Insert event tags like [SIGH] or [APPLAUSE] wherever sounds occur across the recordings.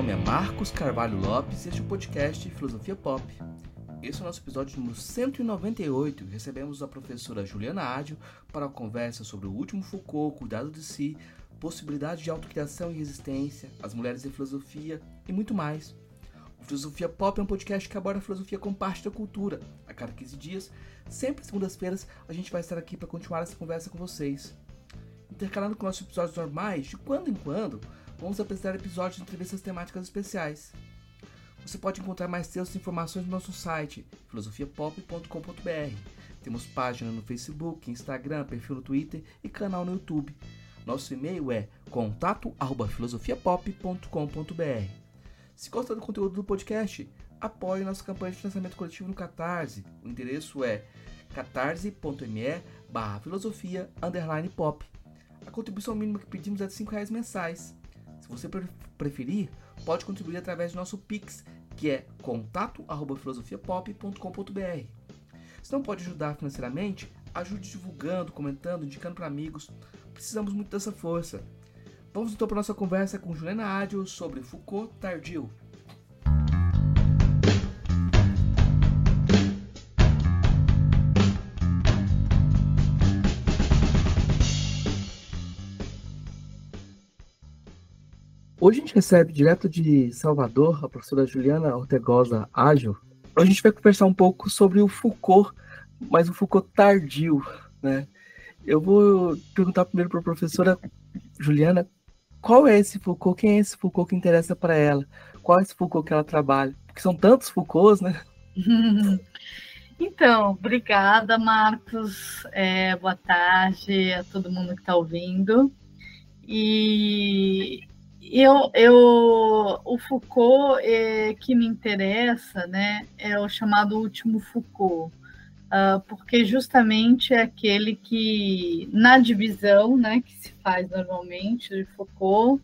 nome é Marcos Carvalho Lopes e este é o podcast Filosofia Pop. Esse é o nosso episódio número 198 e recebemos a professora Juliana Ádio para a conversa sobre o último Foucault, cuidado de si, possibilidade de autocriação e resistência, as mulheres e filosofia e muito mais. O Filosofia Pop é um podcast que aborda a filosofia como parte da cultura. A cada 15 dias, sempre segundas-feiras, a gente vai estar aqui para continuar essa conversa com vocês. Intercalando com nossos episódios normais, de quando em quando, vamos apresentar episódios de entrevistas temáticas especiais. Você pode encontrar mais textos e informações no nosso site, filosofiapop.com.br. Temos página no Facebook, Instagram, perfil no Twitter e canal no YouTube. Nosso e-mail é contato@filosofiapop.com.br. Se gosta do conteúdo do podcast, apoie nossa campanha de financiamento coletivo no Catarse. O endereço é catarse.me barra filosofia pop. A contribuição mínima que pedimos é de R$ reais mensais. Você preferir, pode contribuir através do nosso Pix, que é contato@filosofiapop.com.br. Se não pode ajudar financeiramente, ajude divulgando, comentando, indicando para amigos. Precisamos muito dessa força. Vamos então para nossa conversa com Juliana Ádio sobre Foucault tardio. Hoje a gente recebe direto de Salvador a professora Juliana Ortegoza Ágil. A gente vai conversar um pouco sobre o Foucault, mas o Foucault tardio, né? Eu vou perguntar primeiro para a professora Juliana qual é esse Foucault, quem é esse Foucault que interessa para ela, qual é esse Foucault que ela trabalha, porque são tantos Foucaults, né? [LAUGHS] Então, obrigada, Marcos. É, boa tarde a todo mundo que está ouvindo. E eu, eu, o Foucault é, que me interessa, né, é o chamado último Foucault, uh, porque justamente é aquele que, na divisão, né, que se faz normalmente de Foucault,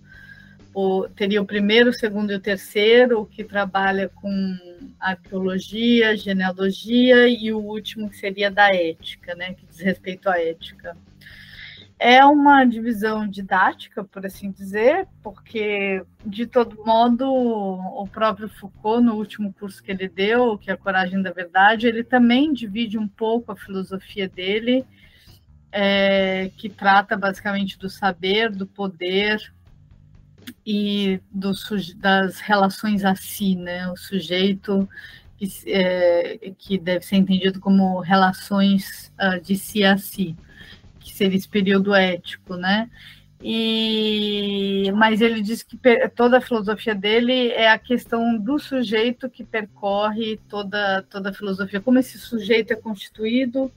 o, teria o primeiro, o segundo e o terceiro, o que trabalha com arqueologia, genealogia, e o último que seria da ética, né, que diz respeito à ética. É uma divisão didática, por assim dizer, porque, de todo modo, o próprio Foucault, no último curso que ele deu, que é A Coragem da Verdade, ele também divide um pouco a filosofia dele, é, que trata basicamente do saber, do poder e do, das relações a si, né? o sujeito que, é, que deve ser entendido como relações uh, de si a si que seria esse período ético, né? E, mas ele diz que toda a filosofia dele é a questão do sujeito que percorre toda, toda a filosofia, como esse sujeito é constituído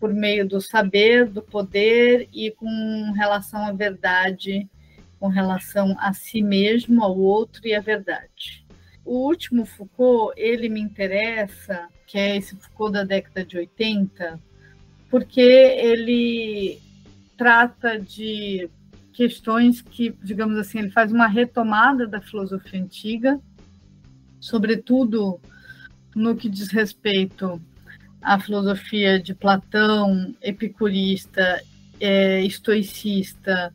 por meio do saber, do poder e com relação à verdade, com relação a si mesmo, ao outro e à verdade. O último Foucault, ele me interessa, que é esse Foucault da década de 80, porque ele trata de questões que, digamos assim, ele faz uma retomada da filosofia antiga, sobretudo no que diz respeito à filosofia de Platão, epicurista, é, estoicista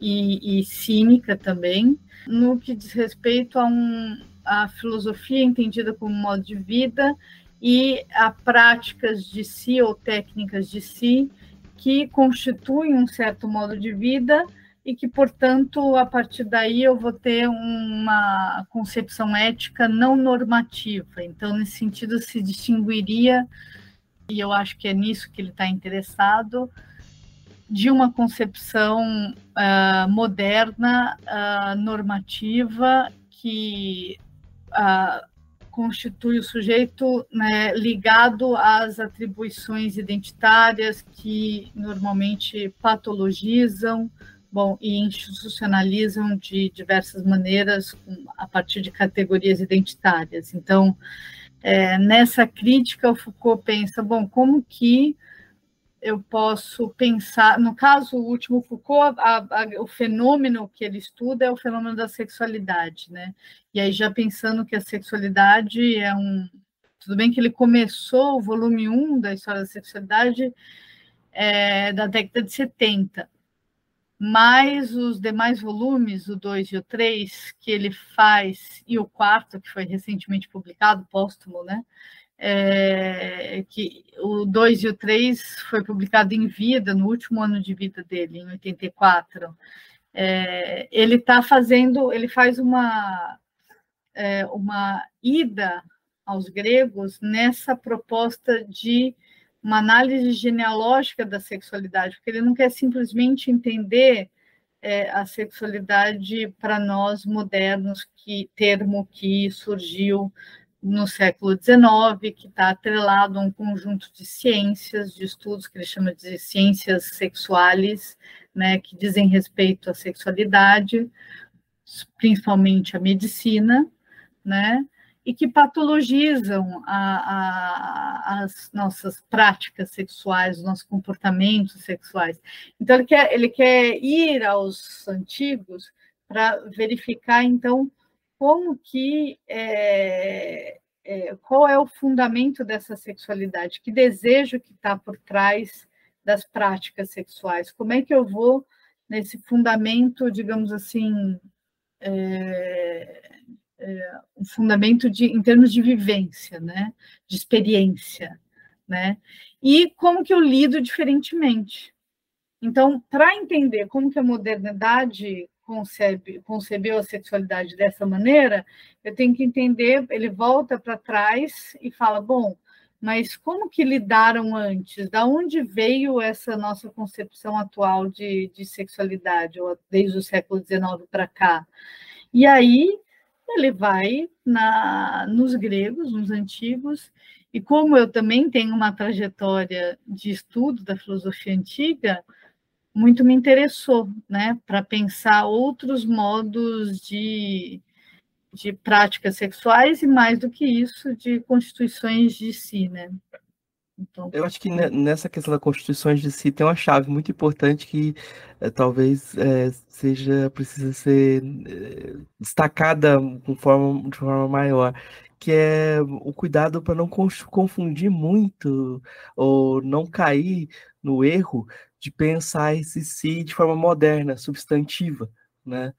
e, e, cínica também, no que diz respeito a, um, a filosofia entendida como modo de vida e a práticas de si ou técnicas de si que constituem um certo modo de vida e que, portanto, a partir daí eu vou ter uma concepção ética não normativa. Então, nesse sentido, se distinguiria, e eu acho que é nisso que ele está interessado, de uma concepção uh, moderna, uh, normativa, que uh, constitui o sujeito né, ligado às atribuições identitárias que normalmente patologizam bom, e institucionalizam de diversas maneiras a partir de categorias identitárias. Então, é, nessa crítica, o Foucault pensa, bom, como que eu posso pensar, no caso, o último Foucault, a, a, o fenômeno que ele estuda é o fenômeno da sexualidade, né? E aí já pensando que a sexualidade é um, tudo bem que ele começou o volume 1 da história da sexualidade é, da década de 70, mais os demais volumes, o 2 e o 3, que ele faz, e o quarto, que foi recentemente publicado, póstumo, né? É, que o 2 e o 3 foi publicado em vida, no último ano de vida dele, em 84. É, ele está fazendo, ele faz uma, é, uma ida aos gregos nessa proposta de uma análise genealógica da sexualidade, porque ele não quer simplesmente entender é, a sexualidade para nós modernos, que termo que surgiu no século XIX, que está atrelado a um conjunto de ciências, de estudos que ele chama de ciências sexuais, né, que dizem respeito à sexualidade, principalmente a medicina, né, e que patologizam a, a, as nossas práticas sexuais, os nossos comportamentos sexuais. Então, ele quer, ele quer ir aos antigos para verificar, então, como que é, é, qual é o fundamento dessa sexualidade, que desejo que está por trás das práticas sexuais, como é que eu vou nesse fundamento, digamos assim, é, é, um fundamento de, em termos de vivência, né? de experiência, né? e como que eu lido diferentemente. Então, para entender como que a modernidade concebe, concebeu a sexualidade dessa maneira, eu tenho que entender, ele volta para trás e fala, bom, mas como que lidaram antes? Da onde veio essa nossa concepção atual de, de sexualidade, desde o século XIX para cá? E aí ele vai na, nos gregos, nos antigos, e como eu também tenho uma trajetória de estudo da filosofia antiga, muito me interessou, né, para pensar outros modos de, de práticas sexuais e mais do que isso, de constituições de si, né. Então, eu acho que nessa questão da constituições de si tem uma chave muito importante que é, talvez é, seja precisa ser é, destacada com forma, de forma maior, que é o cuidado para não confundir muito ou não cair no erro de pensar esse si de forma moderna, substantiva, né?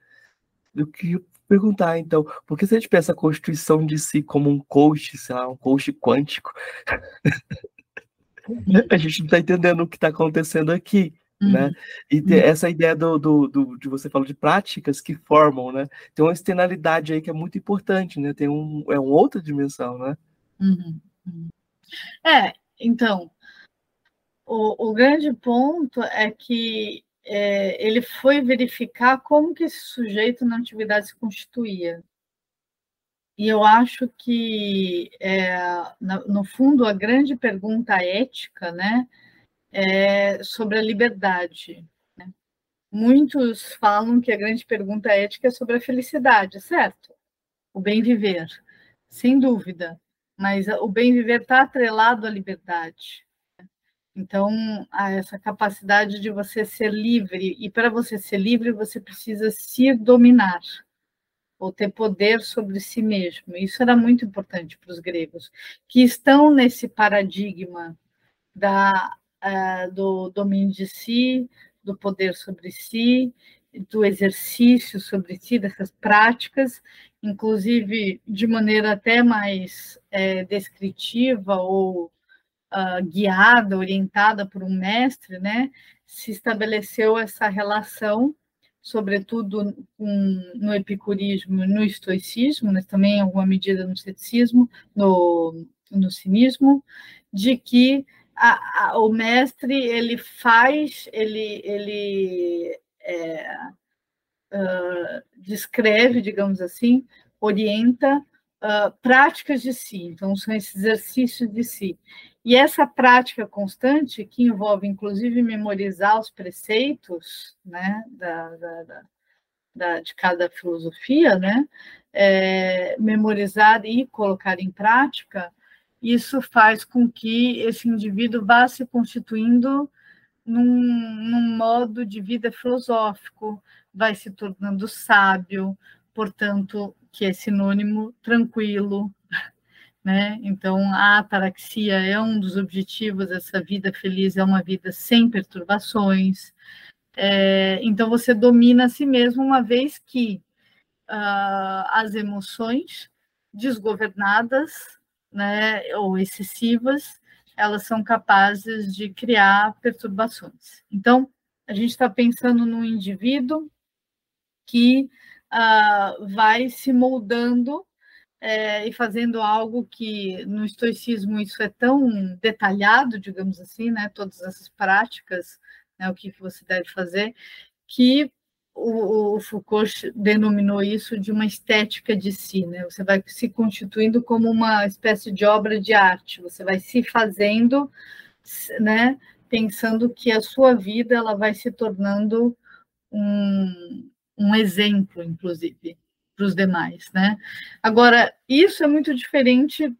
Eu queria perguntar, então, por que se a gente pensa a constituição de si como um coach, sei lá, um coach quântico, [LAUGHS] a gente não está entendendo o que está acontecendo aqui, né? uhum. né? E uhum. essa ideia do, do, do, de você falou de práticas que formam, né? Tem uma externalidade aí que é muito importante, né? Tem um, é uma outra dimensão, né? Uhum. uhum. É, então, o, o grande ponto é que é, ele foi verificar como que esse sujeito na antiguidade se constituía. E eu acho que, é, no fundo, a grande pergunta ética né, é sobre a liberdade. Né? Muitos falam que a grande pergunta ética é sobre a felicidade, certo? O bem viver, sem dúvida. Mas o bem viver está atrelado à liberdade. Então, essa capacidade de você ser livre, e para você ser livre, você precisa se dominar, ou ter poder sobre si mesmo. Isso era muito importante para os gregos, que estão nesse paradigma da, uh, do domínio de si, do poder sobre si, do exercício sobre si, dessas práticas, inclusive de maneira até mais é, descritiva ou uh, guiada, orientada por um mestre, né, se estabeleceu essa relação, sobretudo um, no epicurismo, no estoicismo, mas também em alguma medida no ceticismo, no, no cinismo, de que a, a, o mestre ele faz, ele, ele é, uh, descreve, digamos assim, orienta uh, práticas de si, então são esses exercícios de si. E essa prática constante, que envolve inclusive memorizar os preceitos né, da, da, da, de cada filosofia, né, é, memorizar e colocar em prática, isso faz com que esse indivíduo vá se constituindo num, num modo de vida filosófico, vai se tornando sábio, portanto, que é sinônimo tranquilo, né? Então, a ataraxia é um dos objetivos dessa vida feliz, é uma vida sem perturbações, É, então, você domina a si mesmo, uma vez que uh, as emoções desgovernadas né, ou excessivas, elas são capazes de criar perturbações. Então, a gente está pensando num indivíduo que uh, vai se moldando é, e fazendo algo que no estoicismo isso é tão detalhado, digamos assim, né? Todas essas práticas, né? O que você deve fazer, que o, o, Foucault denominou isso de uma estética de si, né? Você vai se constituindo como uma espécie de obra de arte, você vai se fazendo, né? Pensando que a sua vida ela vai se tornando um, um exemplo, inclusive, para os demais, né? Agora, isso é muito diferente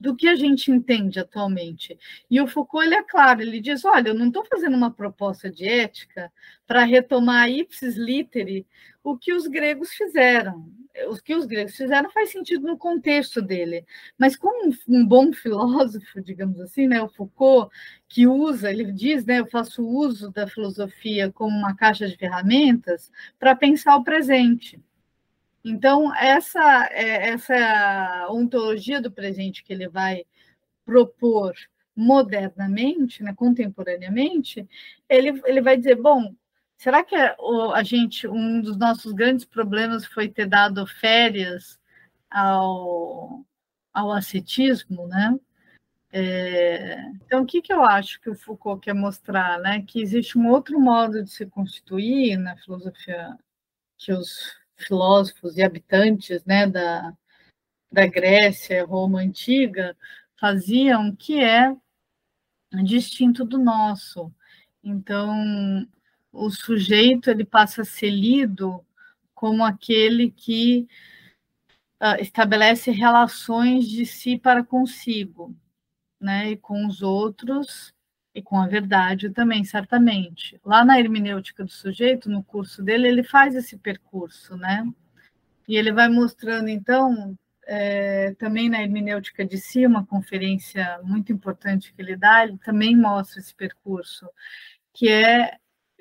do que a gente entende atualmente. E o Foucault ele é claro, ele diz: olha, eu não estou fazendo uma proposta de ética para retomar ipsis literi o que os gregos fizeram. O que os gregos fizeram faz sentido no contexto dele, mas como um bom filósofo, digamos assim, né, o Foucault, que usa, ele diz, né, eu faço uso da filosofia como uma caixa de ferramentas para pensar o presente. Então, essa, é, essa ontologia do presente que ele vai propor modernamente, né, contemporaneamente, ele, ele vai dizer, bom, será que a, a gente, um dos nossos grandes problemas foi ter dado férias ao, ao ascetismo, né? É, então, o que, que eu acho que o Foucault quer mostrar? Né? Que existe um outro modo de se constituir na filosofia que os filósofos e habitantes né, da, da Grécia, Roma antiga, faziam, que é distinto do nosso. Então, o sujeito ele passa a ser lido como aquele que uh, estabelece relações de si para consigo, né, e com os outros e com a verdade também, certamente. Lá na hermenêutica do sujeito, no curso dele, ele faz esse percurso, né? E ele vai mostrando, então, é, também na hermenêutica de si, uma conferência muito importante que ele dá, ele também mostra esse percurso, que é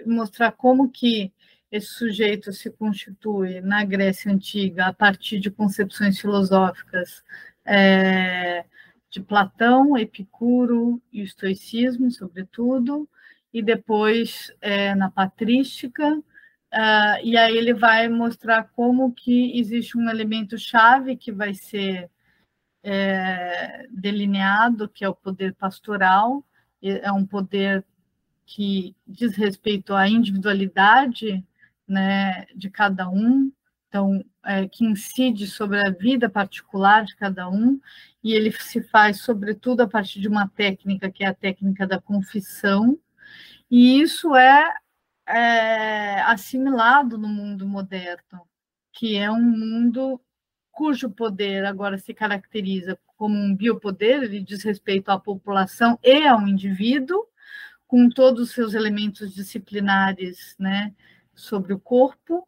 mostrar como que esse sujeito se constitui na Grécia Antiga a partir de concepções filosóficas é, de Platão, Epicuro e o estoicismo, sobretudo, e depois é, na patrística, uh, e aí ele vai mostrar como que existe um elemento chave que vai ser é, delineado, que é o poder pastoral, é um poder que diz respeito à individualidade né, de cada um, então, é, que incide sobre a vida particular de cada um, e ele se faz, sobretudo, a partir de uma técnica que é a técnica da confissão, e isso é, é assimilado no mundo moderno, que é um mundo cujo poder agora se caracteriza como um biopoder, ele diz respeito à população e ao indivíduo, com todos os seus elementos disciplinares né, sobre o corpo,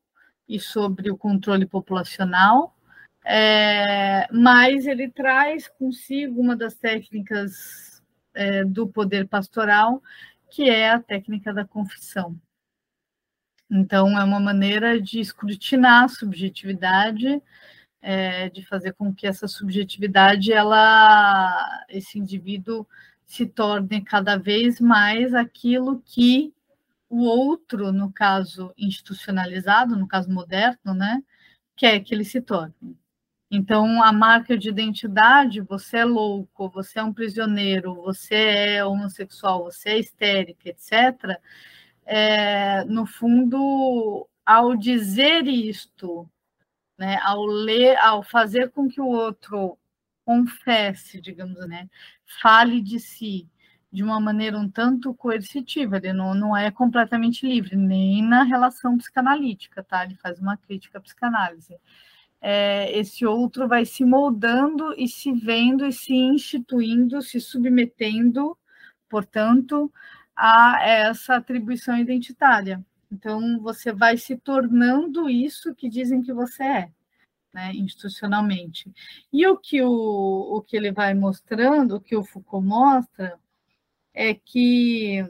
e sobre o controle populacional, é, mas ele traz consigo uma das técnicas é, do poder pastoral, que é a técnica da confissão. Então, é uma maneira de escrutinar a subjetividade, é, de fazer com que essa subjetividade, ela, esse indivíduo, se torne cada vez mais aquilo que o outro, no caso institucionalizado, no caso moderno, né, quer que ele se torne. Então, a marca de identidade, você é louco, você é um prisioneiro, você é homossexual, você é histérica, etc., é, no fundo, ao dizer isto, né, ao ler, ao fazer com que o outro confesse, digamos, né, fale de si, de uma maneira um tanto coercitiva, ele não, não é completamente livre, nem na relação psicanalítica, tá? Ele faz uma crítica à psicanálise. É, esse outro vai se moldando e se vendo e se instituindo, se submetendo, portanto, a essa atribuição identitária. Então, você vai se tornando isso que dizem que você é. Né, institucionalmente. E o que, o, o que ele vai mostrando, o que o Foucault mostra, é que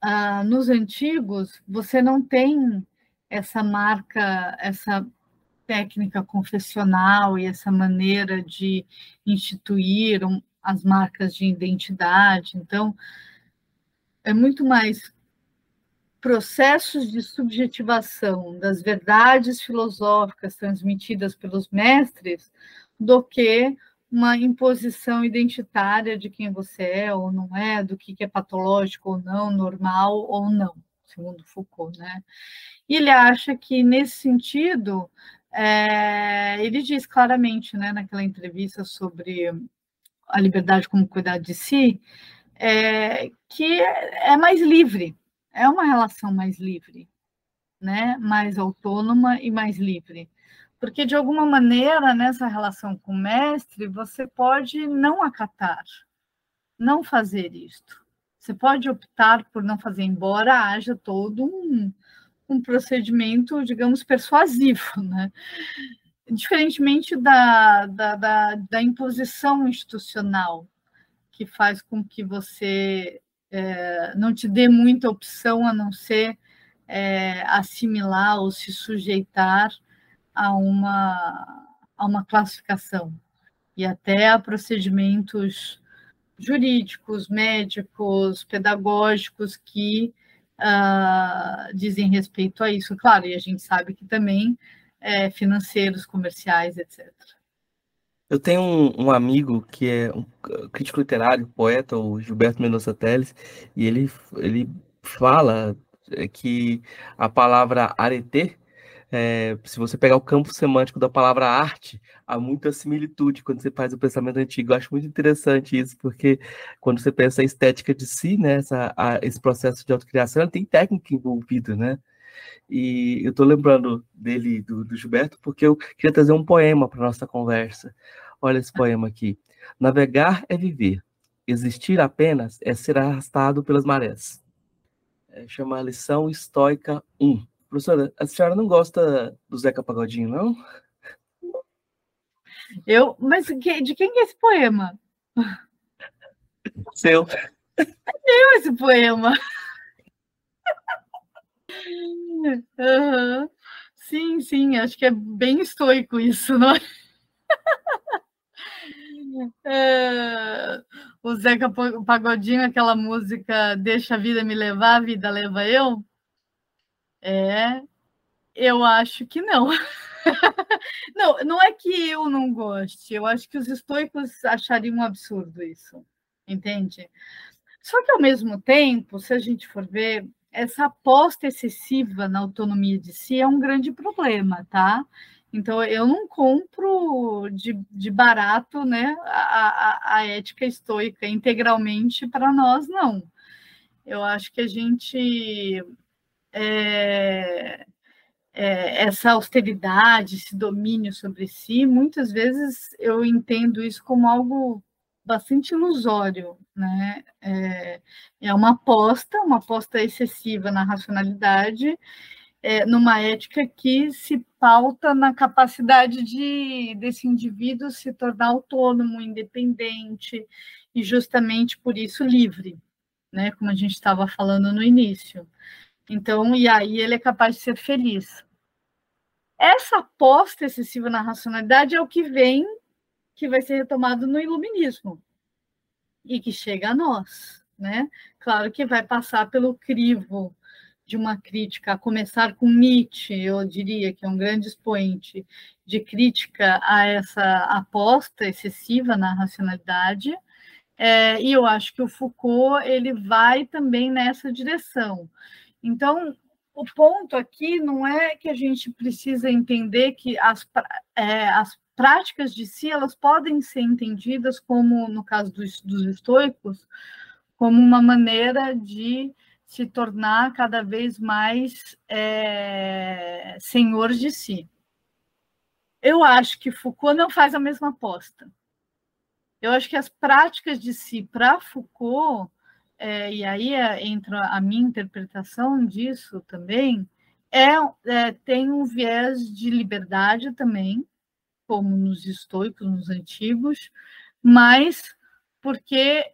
ah, nos antigos, você não tem essa marca, essa técnica confessional e essa maneira de instituir as marcas de identidade. Então, é muito mais processos de subjetivação das verdades filosóficas transmitidas pelos mestres do que uma imposição identitária de quem você é ou não é, do que é patológico ou não, normal ou não, segundo Foucault, né? E ele acha que nesse sentido, é, ele diz claramente, né, naquela entrevista sobre a liberdade como cuidar de si, é, que é mais livre, é uma relação mais livre, né? mais autônoma e mais livre. Porque, de alguma maneira, nessa relação com o mestre, você pode não acatar, não fazer isto. Você pode optar por não fazer, embora haja todo um, um procedimento, digamos, persuasivo, [LAUGHS] né? Diferentemente da, da, da, da imposição institucional, que faz com que você é, não te dê muita opção a não ser é, assimilar ou se sujeitar a uma, a uma classificação e até a procedimentos jurídicos, médicos, pedagógicos que uh, dizem respeito a isso. Claro, e a gente sabe que também é, financeiros, comerciais, etc. Eu tenho um, um, amigo que é um crítico literário, poeta, o Gilberto Mendonça Teles, e ele, ele fala é, que a palavra arete, é, se você pegar o campo semântico da palavra arte, há muita similitude quando você faz o pensamento antigo. Eu acho muito interessante isso, porque quando você pensa a estética de si, né, essa, a, esse processo de autocriação, tem técnica envolvida, né? E eu estou lembrando dele, do, do, Gilberto, porque eu queria trazer um poema para nossa conversa. Olha esse poema aqui. Navegar é viver. Existir apenas é ser arrastado pelas marés. É, chama a lição estoica 1. Professora, a senhora não gosta do Zeca Pagodinho, não? Eu, mas de quem é esse poema? Seu. É meu esse poema. Uhum. Sim, sim, acho que é bem estoico isso, não é? é... O Zeca Pagodinho, aquela música Deixa a vida me levar, a vida leva eu? É, eu acho que não. [LAUGHS] não, não é que eu não goste, eu acho que os estoicos achariam um absurdo isso, entende? Só que, ao mesmo tempo, se a gente for ver, essa aposta excessiva na autonomia de si é um grande problema, tá? Então, eu não compro de, de barato né, a, a, a ética estoica integralmente para nós, não. Eu acho que a gente. É, é, essa austeridade, esse domínio sobre si, muitas vezes eu entendo isso como algo bastante ilusório, né? É, é uma aposta, uma aposta excessiva na racionalidade, é, numa ética que se pauta na capacidade de desse indivíduo se tornar autônomo, independente e justamente por isso livre, né? Como a gente estava falando no início. Então, e aí ele é capaz de ser feliz. Essa aposta excessiva na racionalidade é o que vem que vai ser retomado no iluminismo e que chega a nós, né? Claro que vai passar pelo crivo de uma crítica, a começar com Nietzsche, eu diria que é um grande expoente de crítica a essa aposta excessiva na racionalidade, é, e eu acho que o Foucault ele vai também nessa direção. Então, o ponto aqui não é que a gente precisa entender que as, é, as práticas de si elas podem ser entendidas como, no caso dos, dos estoicos, como uma maneira de se tornar cada vez mais é, senhor de si. Eu acho que Foucault não faz a mesma aposta. Eu acho que as práticas de si para Foucault, é, e aí é, entra a minha interpretação disso também, é, é, tem um viés de liberdade também, como nos estoicos, nos antigos, mas porque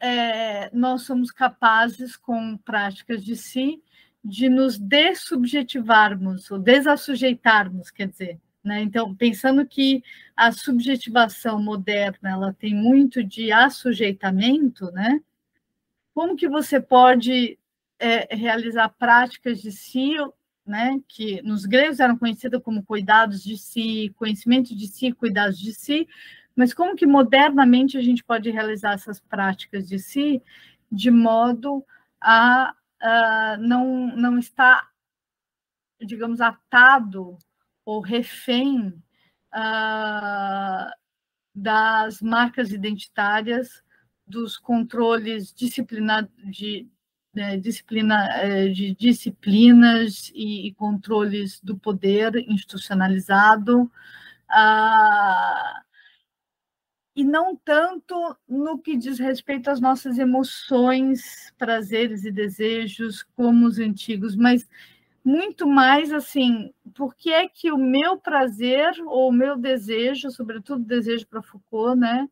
é, nós somos capazes, com práticas de si, de nos dessubjetivarmos, ou desassujeitarmos, quer dizer. Né? Então, pensando que a subjetivação moderna ela tem muito de assujeitamento, né? Como que você pode é, realizar práticas de si, né? que nos gregos eram conhecidas como cuidados de si, conhecimento de si, cuidados de si, mas como que modernamente a gente pode realizar essas práticas de si de modo a uh, não, não estar, digamos, atado ou refém uh, das marcas identitárias, dos controles disciplina, de, né, disciplina, eh, de disciplinas e, e, controles do poder institucionalizado. Uh, e não tanto no que diz respeito às nossas emoções, prazeres e desejos como os antigos, mas muito mais assim, por que é que o meu prazer ou o meu desejo, sobretudo desejo para Foucault, né,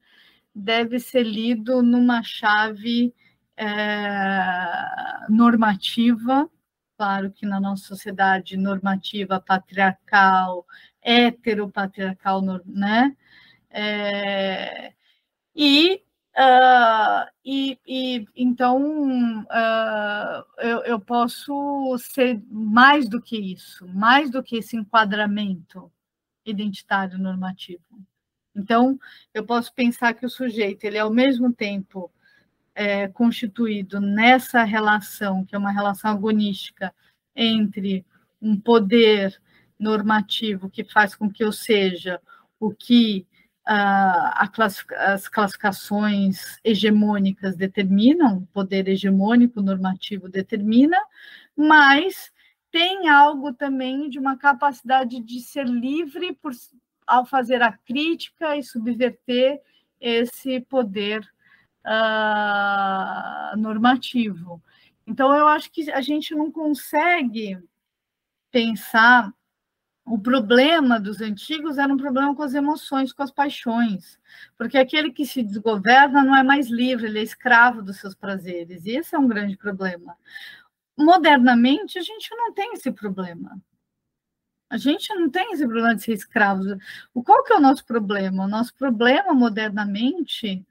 deve ser lido numa chave é, normativa, claro que na nossa sociedade normativa patriarcal, heteropatriarcal, né, é, e, uh, e, e, então uh, eu, eu posso ser mais do que isso, mais do que esse enquadramento identitário normativo. Então, eu posso pensar que o sujeito ele é ao mesmo tempo é, constituído nessa relação, que é uma relação agonística entre um poder normativo que faz com que eu seja o que as classificações hegemônicas determinam, o poder hegemônico normativo determina, mas tem algo também de uma capacidade de ser livre por, ao fazer a crítica e subverter esse poder uh, normativo. Então, eu acho que a gente não consegue pensar o problema dos antigos era um problema com as emoções, com as paixões, porque aquele que se desgoverna não é mais livre, ele é escravo dos seus prazeres, e esse é um grande problema. Modernamente, a gente não tem esse problema. A gente não tem esse problema de ser escravo. O qual que é o nosso problema? O nosso problema modernamente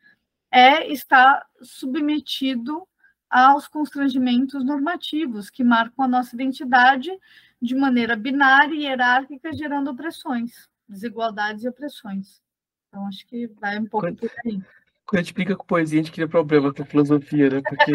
é estar submetido aos constrangimentos normativos que marcam a nossa identidade de maneira binária e hierárquica, gerando opressões, desigualdades e opressões. Então, acho que vai um pouco quando, por aí. Quando a gente explica com poesia, a gente cria problema com a filosofia, né? Porque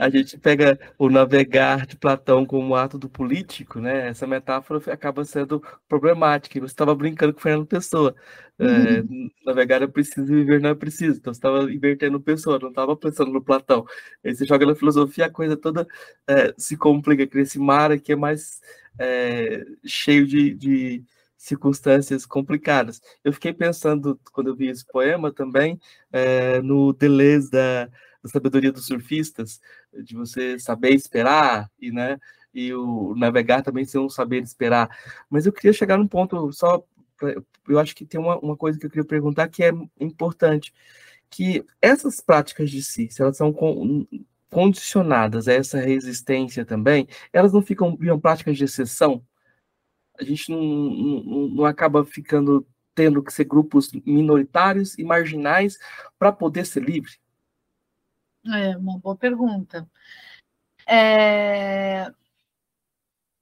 a gente pega o navegar de Platão como ato do político, né? Essa metáfora acaba sendo problemática. Você estava brincando com o Fernando Pessoa. É, navegar é preciso, viver não é preciso. Então você estava invertendo pessoa, não estava pensando no Platão. Aí você joga na filosofia, a coisa toda é, se complica, cria esse mar aqui é mais é, cheio de, de, circunstâncias complicadas. Eu fiquei pensando, quando eu vi esse poema também, é, no Deleuze da, da sabedoria dos surfistas, de você saber esperar e, né, e o navegar também ser um saber esperar. Mas eu queria chegar num ponto só eu acho que tem uma, uma coisa que eu queria perguntar que é importante, que essas práticas de si, se elas são condicionadas a essa resistência também, elas não ficam viram práticas de exceção? A gente não, não, não acaba ficando tendo que ser grupos minoritários e marginais para poder ser livre? É uma boa pergunta. É,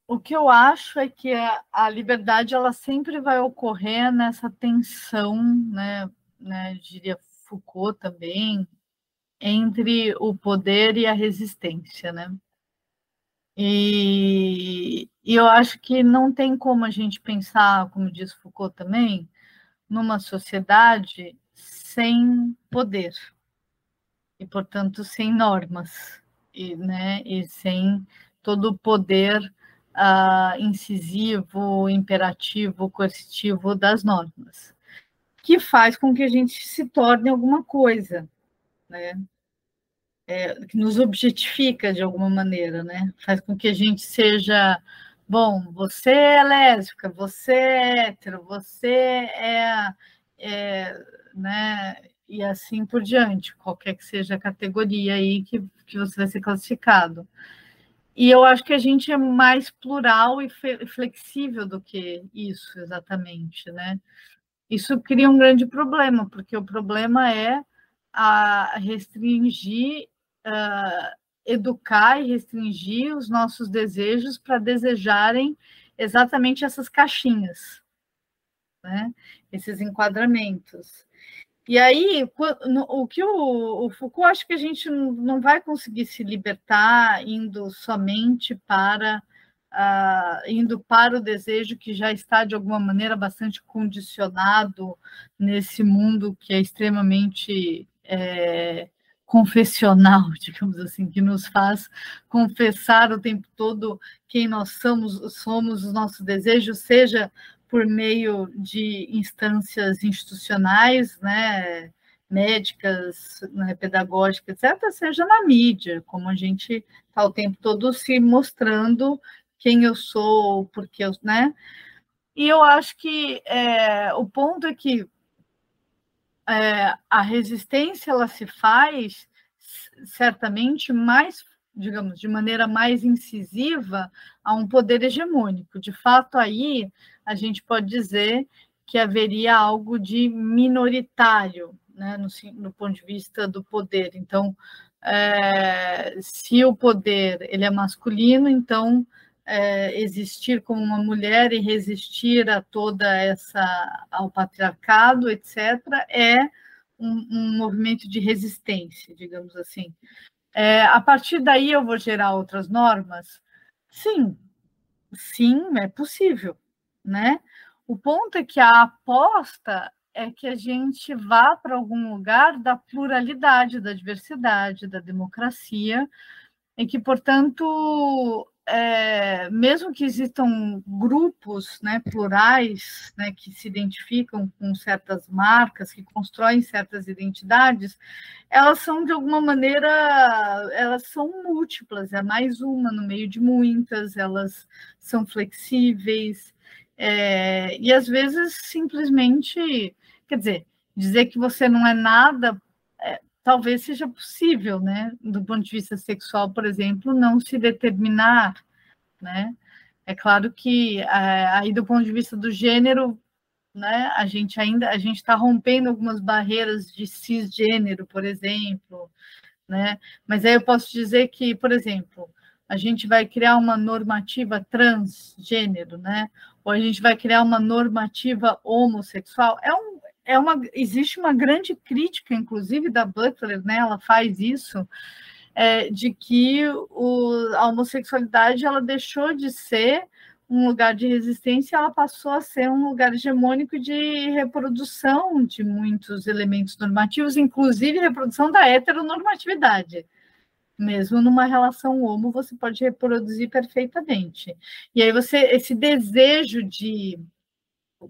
o que eu acho é que a, liberdade ela sempre vai ocorrer nessa tensão, né, né, diria Foucault também, entre o poder e a resistência, né? E, e eu acho que não tem como a gente pensar, como diz Foucault também, numa sociedade sem poder e, portanto, sem normas e, né, e sem todo o poder uh, incisivo, imperativo, coercitivo das normas, que faz com que a gente se torne alguma coisa, né? É, que nos objetifica de alguma maneira, né? Faz com que a gente seja, bom, você é lésbica, você é hétero, você é, é né? e assim por diante, qualquer que seja a categoria aí que, que você vai ser classificado. E eu acho que a gente é mais plural e flexível do que isso, exatamente, né? Isso cria um grande problema, porque o problema é a restringir, uh, educar e restringir os nossos desejos para desejarem exatamente essas caixinhas, né? esses enquadramentos. E aí, o que o, Foucault acho que a gente não vai conseguir se libertar indo somente para uh, indo para o desejo que já está de alguma maneira bastante condicionado nesse mundo que é extremamente é, confessional, [LAUGHS] digamos assim, que nos faz confessar o tempo todo quem nós somos, somos os nossos desejos, seja por meio de instâncias institucionais, né, médicas, né, pedagógicas, etc., seja na mídia, como a gente está o tempo todo se mostrando quem eu sou, porque eu, né? E eu acho que é, o ponto é que é, a resistência ela se faz certamente mais, digamos, de maneira mais incisiva a um poder hegemônico. De fato, aí a gente pode dizer que haveria algo de minoritário, né, no, no ponto de vista do poder. Então, é, se o poder ele é masculino, então é, existir como uma mulher e resistir a toda essa ao patriarcado, etc., é um, um movimento de resistência, digamos assim. É, a partir daí eu vou gerar outras normas? Sim, sim, é possível né? O ponto é que a aposta é que a gente vá para algum lugar da pluralidade, da diversidade, da democracia, e que, portanto, é, mesmo que existam grupos né, plurais né, que se identificam com certas marcas, que constroem certas identidades, elas são de alguma maneira, elas são múltiplas, é mais uma no meio de muitas, elas são flexíveis, é, e às vezes simplesmente, quer dizer, dizer que você não é nada, talvez seja possível, né? Do ponto de vista sexual, por exemplo, não se determinar, né? É claro que é, aí do ponto de vista do gênero, né? A gente ainda a gente está rompendo algumas barreiras de cisgênero, por exemplo, né? Mas aí eu posso dizer que, por exemplo, a gente vai criar uma normativa transgênero, né? Ou a gente vai criar uma normativa homossexual. É um, é uma, existe uma grande crítica, inclusive da Butler, né? Ela faz isso, é, de que o, a homossexualidade ela deixou de ser um lugar de resistência, ela passou a ser um lugar hegemônico de reprodução de muitos elementos normativos, inclusive reprodução da heteronormatividade mesmo numa relação homo, você pode reproduzir perfeitamente. E aí você, esse desejo de,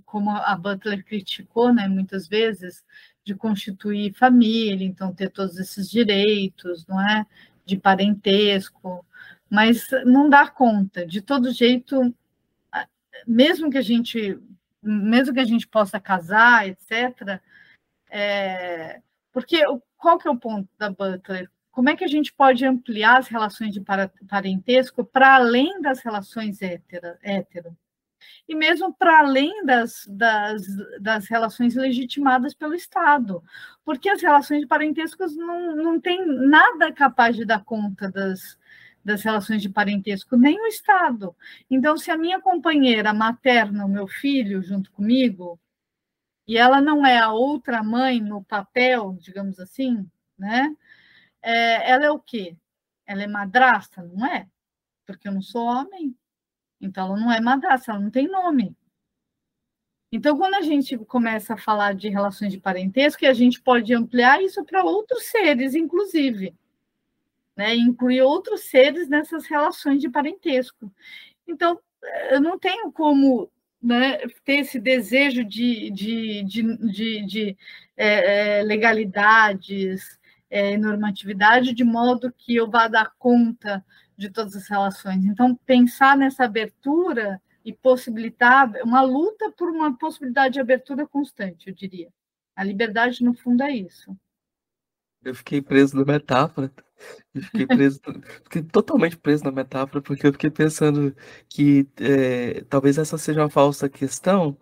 como a Butler criticou, né, muitas vezes, de constituir família, então ter todos esses direitos, não é, de parentesco, mas não dá conta. De todo jeito, mesmo que a gente, mesmo que a gente possa casar, etc. É, porque qual que é o ponto da Butler? como é que a gente pode ampliar as relações de parentesco para além das relações hétero, hétero e mesmo para além das, das, das, relações legitimadas pelo Estado, porque as relações de parentesco não, não tem nada capaz de dar conta das, das relações de parentesco, nem o Estado. Então, se a minha companheira materna, o meu filho, junto comigo, e ela não é a outra mãe no papel, digamos assim, né? é, ela é o quê? Ela é madrasta? Não é, porque eu não sou homem. Então, ela não é madrasta, ela não tem nome. Então, quando a gente começa a falar de relações de parentesco, a gente pode ampliar isso para outros seres, inclusive. Né? Incluir outros seres nessas relações de parentesco. Então, eu não tenho como né, ter esse desejo de, de, de, de, de é, legalidades, é, normatividade, de modo que eu vá dar conta de todas as relações. Então, pensar nessa abertura e possibilitar uma luta por uma possibilidade de abertura constante, eu diria. A liberdade, no fundo, é isso. Eu fiquei preso na metáfora. Eu fiquei preso, fiquei totalmente preso na metáfora, porque eu fiquei pensando que é, talvez essa seja uma falsa questão,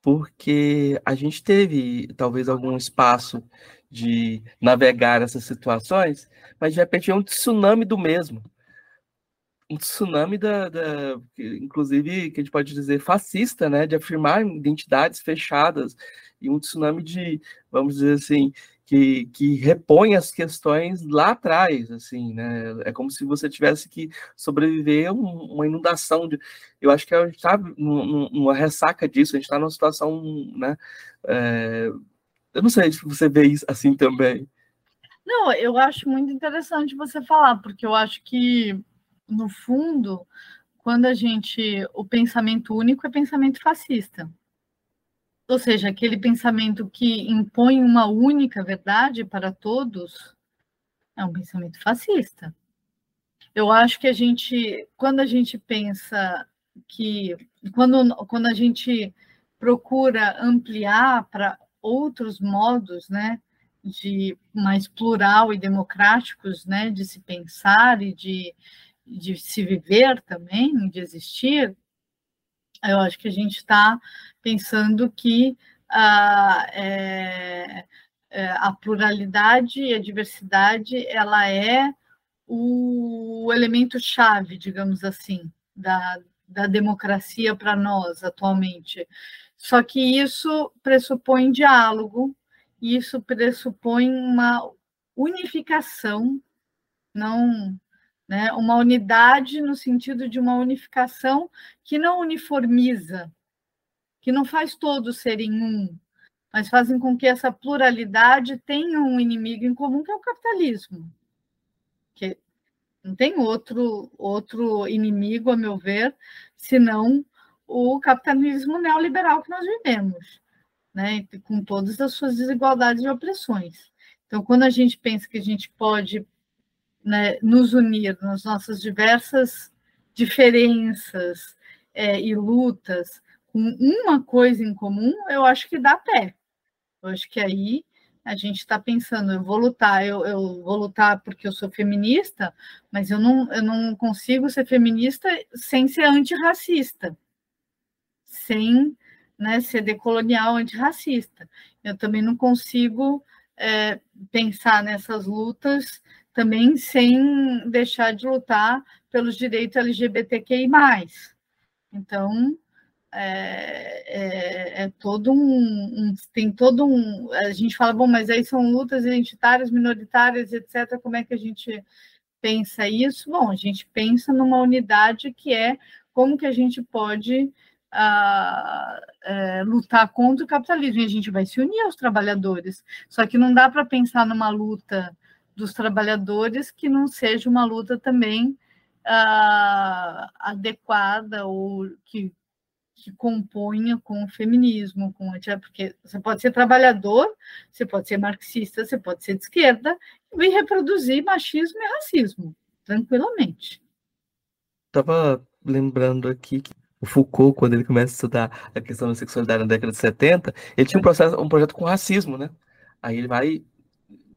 porque a gente teve talvez algum espaço de navegar essas situações, mas de repente é um tsunami do mesmo. Um tsunami da, da, inclusive, que a gente pode dizer fascista, né, de afirmar identidades fechadas, e um tsunami de, vamos dizer assim, que, que repõe as questões lá atrás, assim, né? É como se você tivesse que sobreviver a uma inundação de. Eu acho que a gente está numa ressaca disso, a gente está numa situação, né? É... Eu não sei se você vê isso assim também. Não, eu acho muito interessante você falar, porque eu acho que, no fundo, quando a gente. O pensamento único é pensamento fascista. Ou seja, aquele pensamento que impõe uma única verdade para todos é um pensamento fascista. Eu acho que a gente, quando a gente pensa que, quando, quando a gente procura ampliar para outros modos, né, de mais plural e democráticos, né, de se pensar e de, de se viver também, de existir, eu acho que a gente está pensando que a, é, é, a pluralidade e a diversidade ela é o elemento chave, digamos assim, da, da democracia para nós atualmente. Só que isso pressupõe diálogo, isso pressupõe uma unificação, não né? uma unidade no sentido de uma unificação que não uniformiza, que não faz todos serem um, mas fazem com que essa pluralidade tenha um inimigo em comum, que é o capitalismo. Que não tem outro, outro inimigo, a meu ver, senão o capitalismo neoliberal que nós vivemos, né? com todas as suas desigualdades e opressões. Então, quando a gente pensa que a gente pode né, nos unir nas nossas diversas diferenças é, e lutas com uma coisa em comum, eu acho que dá pé. Eu acho que aí a gente está pensando, eu vou lutar, eu, eu, vou lutar porque eu sou feminista, mas eu não, eu não consigo ser feminista sem ser antirracista, sem né, ser decolonial antirracista. Eu também não consigo é, pensar nessas lutas também sem deixar de lutar pelos direitos LGBTQI+. Então, é, é, é todo um, um, tem todo um, a gente fala, bom, mas aí são lutas identitárias, minoritárias, etc., como é que a gente pensa isso? Bom, a gente pensa numa unidade que é como que a gente pode ah, é, lutar contra o capitalismo, e a gente vai se unir aos trabalhadores, só que não dá para pensar numa luta dos trabalhadores que não seja uma luta também uh, adequada ou que, que componha com o feminismo, com porque você pode ser trabalhador, você pode ser marxista, você pode ser de esquerda e reproduzir machismo e racismo tranquilamente. Estava lembrando aqui que o Foucault, quando ele começa a estudar a questão da sexualidade na década de 70, ele tinha um, processo, um projeto com racismo, né? Aí ele vai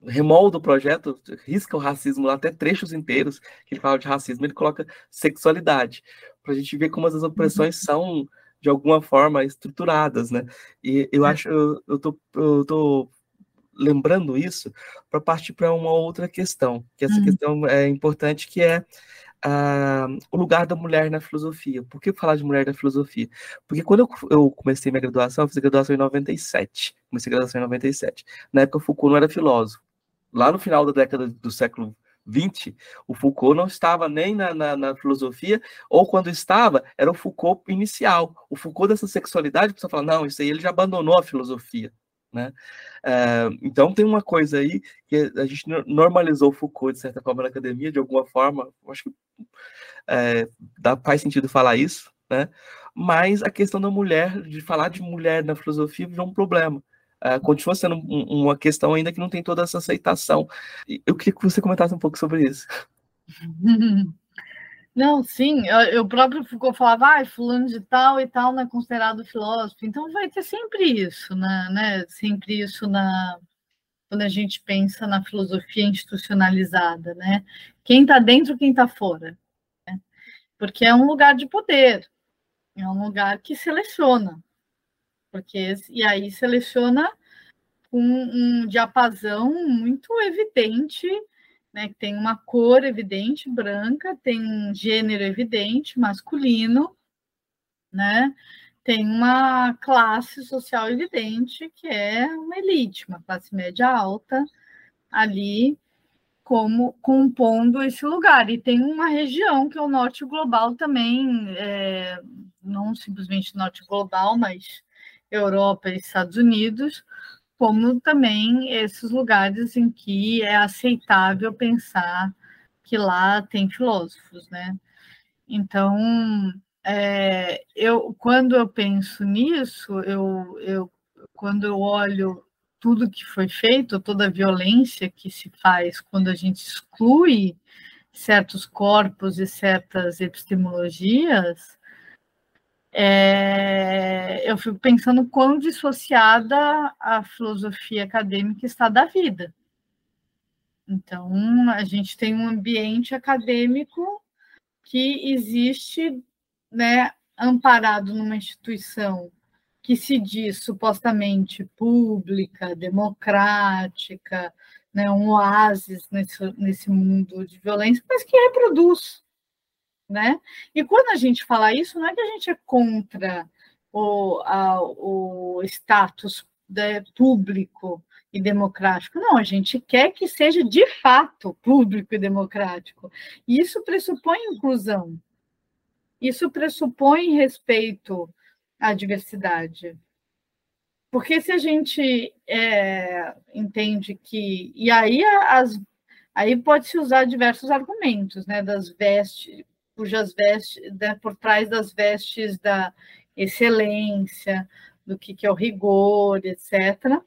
remolda o projeto, risca o racismo lá, até trechos inteiros que ele fala de racismo, ele coloca sexualidade, para a gente ver como as opressões são, de alguma forma, estruturadas, né? E eu é. acho, eu, eu, tô, eu tô lembrando isso para partir para uma outra questão, que essa uhum. questão é importante, que é Uh, o lugar da mulher na filosofia. Por que falar de mulher na filosofia? Porque quando eu, eu, comecei minha graduação, eu fiz a graduação em 97. Comecei a graduação em 97. Na época, Foucault não era filósofo lá no final da década do século 20, o Foucault não estava nem na, na, na, filosofia, ou quando estava, era o Foucault inicial. O Foucault dessa sexualidade, a pessoa fala, não, isso aí ele já abandonou a filosofia. Né? É, então tem uma coisa aí que a gente normalizou o Foucault, de certa forma, na academia, de alguma forma, acho que é, dá, faz sentido falar isso, né? mas a questão da mulher, de falar de mulher na filosofia, é um problema uh, continua sendo um, uma questão ainda que não tem toda essa aceitação. Eu queria que você comentasse um pouco sobre isso. [LAUGHS] Não, sim, eu, eu próprio Foucault falava, ah, fulano de tal e tal não é considerado filósofo, então vai ter sempre isso, né? né? Sempre isso na quando a gente pensa na filosofia institucionalizada, né? Quem está dentro, quem está fora, né? porque é um lugar de poder, é um lugar que seleciona, porque e aí seleciona com um diapasão muito evidente né, tem uma cor evidente, branca, tem um gênero evidente, masculino, né? Tem uma classe social evidente, que é uma elite, uma classe média alta, ali como compondo esse lugar. E tem uma região que é o norte global também, é, não simplesmente norte global, mas Europa e Estados Unidos, como também esses lugares em que é aceitável pensar que lá tem filósofos, né? Então, é, eu quando eu penso nisso, eu, eu quando eu olho tudo que foi feito, toda a violência que se faz quando a gente exclui certos corpos e certas epistemologias, é, eu fico pensando quão dissociada a filosofia acadêmica está da vida. Então, a gente tem um ambiente acadêmico que existe, né, amparado numa instituição que se diz supostamente pública, democrática, né, um oásis nesse, nesse mundo de violência, mas que reproduz né? E quando a gente fala isso, não é que a gente é contra o, a, o status né, público e democrático. Não, a gente quer que seja de fato público e democrático. E isso pressupõe inclusão. Isso pressupõe respeito à diversidade. Porque se a gente é, entende que. E aí, as, aí pode-se usar diversos argumentos, né? Das vestes, cujas vestes, por trás das vestes da excelência, do que, que é o rigor, etc.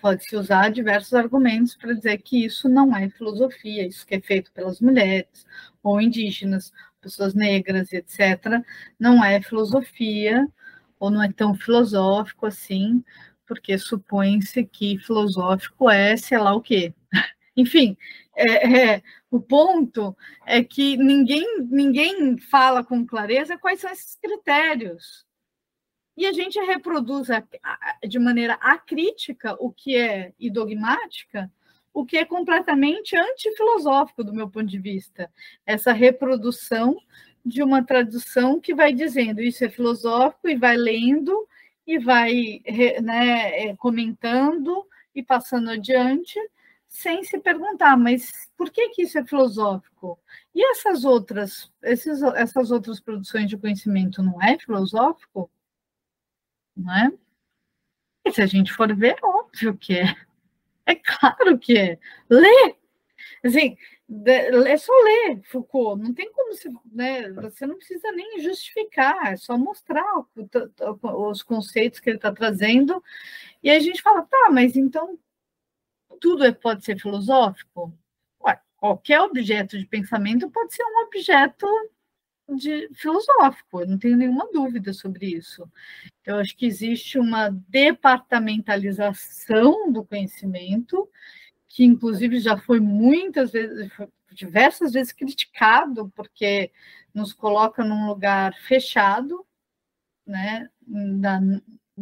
Pode-se usar diversos argumentos para dizer que isso não é filosofia, isso que é feito pelas mulheres ou indígenas, pessoas negras, etc., não é filosofia, ou não é tão filosófico assim, porque supõe-se que filosófico é sei lá o quê. Enfim, é, é, o ponto é que ninguém, ninguém fala com clareza quais são esses critérios. E a gente reproduz de maneira acrítica o que é e dogmática, o que é completamente antifilosófico do meu ponto de vista. Essa reprodução de uma tradução que vai dizendo isso é filosófico e vai lendo e vai né, é, comentando e passando adiante, sem se perguntar, mas por que, que isso é filosófico? E essas outras, esses, essas outras produções de conhecimento não é filosófico? Não é? E se a gente for ver, óbvio que é. É claro que é. Lê! Assim, é só ler Foucault, não tem como se, né, você não precisa nem justificar, é só mostrar os conceitos que ele está trazendo, e a gente fala, tá, mas então tudo é, pode ser filosófico? Ué, qualquer objeto de pensamento pode ser um objeto de filosófico, eu não tenho nenhuma dúvida sobre isso. Eu acho que existe uma departamentalização do conhecimento, que inclusive já foi muitas vezes, diversas vezes criticado, porque nos coloca num lugar fechado, né, na,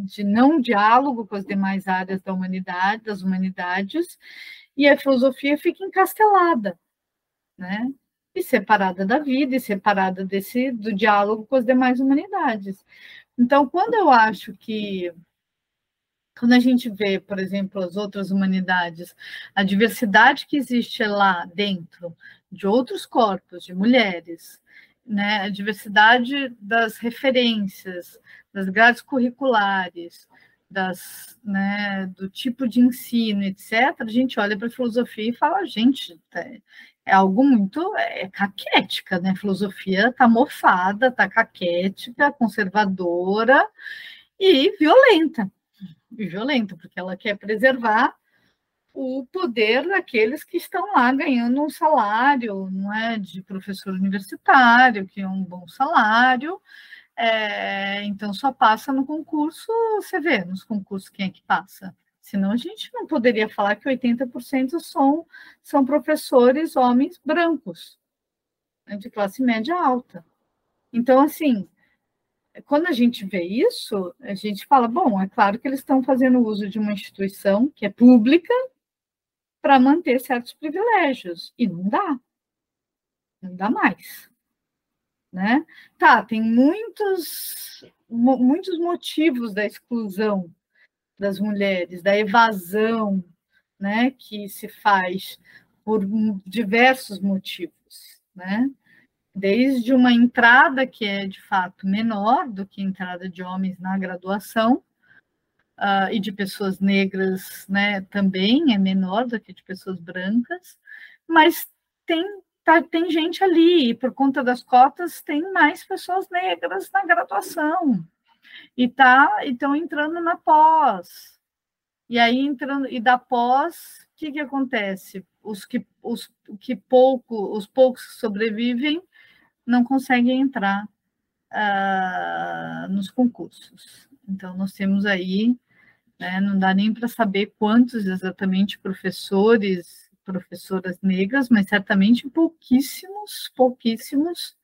de não diálogo com as demais áreas da humanidade, das humanidades, e a filosofia fica encastelada, né? E separada da vida, e separada desse do diálogo com as demais humanidades. Então, quando eu acho que quando a gente vê, por exemplo, as outras humanidades, a diversidade que existe lá dentro de outros corpos, de mulheres, né, a diversidade das referências, das grades curriculares, das, né, do tipo de ensino, etc., a gente olha para a filosofia e fala, gente, é, é algo muito é, caquética, né? A filosofia está mofada, está caquética, conservadora e violenta. E violenta, porque ela quer preservar o poder daqueles que estão lá ganhando um salário, não é, de professor universitário, que é um bom salário. É, então só passa no concurso, você vê, nos concursos quem é que passa. Senão a gente não poderia falar que 80% são, são professores homens brancos, né, de classe média alta. Então, assim, quando a gente vê isso, a gente fala, bom, é claro que eles estão fazendo uso de uma instituição que é pública para manter certos privilégios, e não dá. Não dá mais. Né? Tá, tem muitos, muitos motivos da exclusão das mulheres, da evasão, né, que se faz por diversos motivos, né? Desde uma entrada que é de fato menor do que a entrada de homens na graduação, uh, e de pessoas negras, né, também é menor do que de pessoas brancas, mas tem tá, tem gente ali, e por conta das cotas tem mais pessoas negras na graduação e tá estão entrando na pós. E aí entrando e da pós, o que, que acontece? Os que os que pouco, os poucos que sobrevivem não conseguem entrar uh, nos concursos. Então nós temos aí, né, não dá nem para saber quantos exatamente professores, professoras negras, mas certamente pouquíssimos, pouquíssimos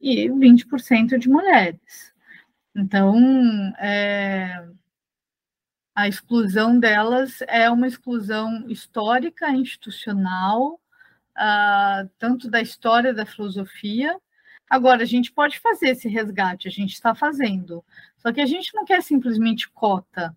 e 20% de mulheres. Então, é, a exclusão delas é uma exclusão histórica, institucional, uh, tanto da história da filosofia. Agora, a gente pode fazer esse resgate, a gente está fazendo. Só que a gente não quer simplesmente cota.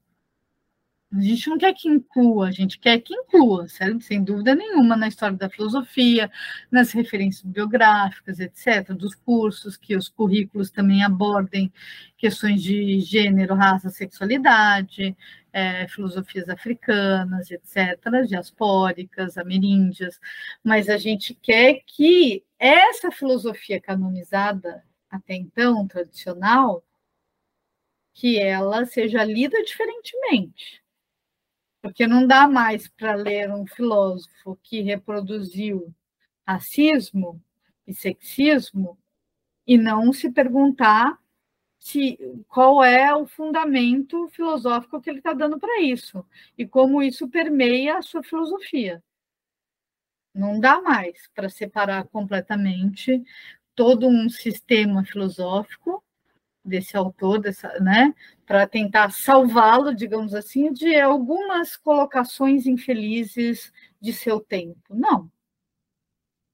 A gente não quer que inclua, a gente quer que inclua, certo? sem dúvida nenhuma, na história da filosofia, nas referências bibliográficas, etc., dos cursos, que os currículos também abordem questões de gênero, raça, sexualidade, é, filosofias africanas, etc., diaspóricas, ameríndias, mas a gente quer que essa filosofia canonizada, até então, tradicional, que ela seja lida diferentemente porque não dá mais para ler um filósofo que reproduziu racismo e sexismo e não se perguntar se, qual é o fundamento filosófico que ele está dando para isso e como isso permeia a sua filosofia. Não dá mais para separar completamente todo um sistema filosófico desse autor, dessa, né, para tentar salvá-lo, digamos assim, de algumas colocações infelizes de seu tempo. Não.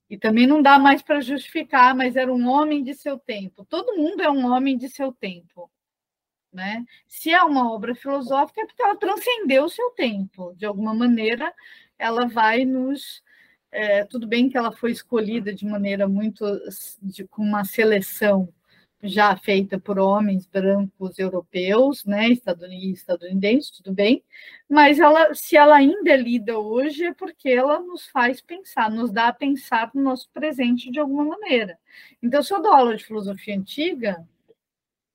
E também não dá mais para justificar, mas era um homem de seu tempo. Todo mundo é um homem de seu tempo. Né? Se é uma obra filosófica, é porque ela transcendeu o seu tempo. De alguma maneira, ela vai nos. É, tudo bem que ela foi escolhida de maneira muito. De, com uma seleção já feita por homens brancos europeus, né, estadunidenses, tudo bem, mas ela, se ela ainda é lida hoje é porque ela nos faz pensar, nos dá a pensar no nosso presente de alguma maneira. Então, se eu dou aula de filosofia antiga,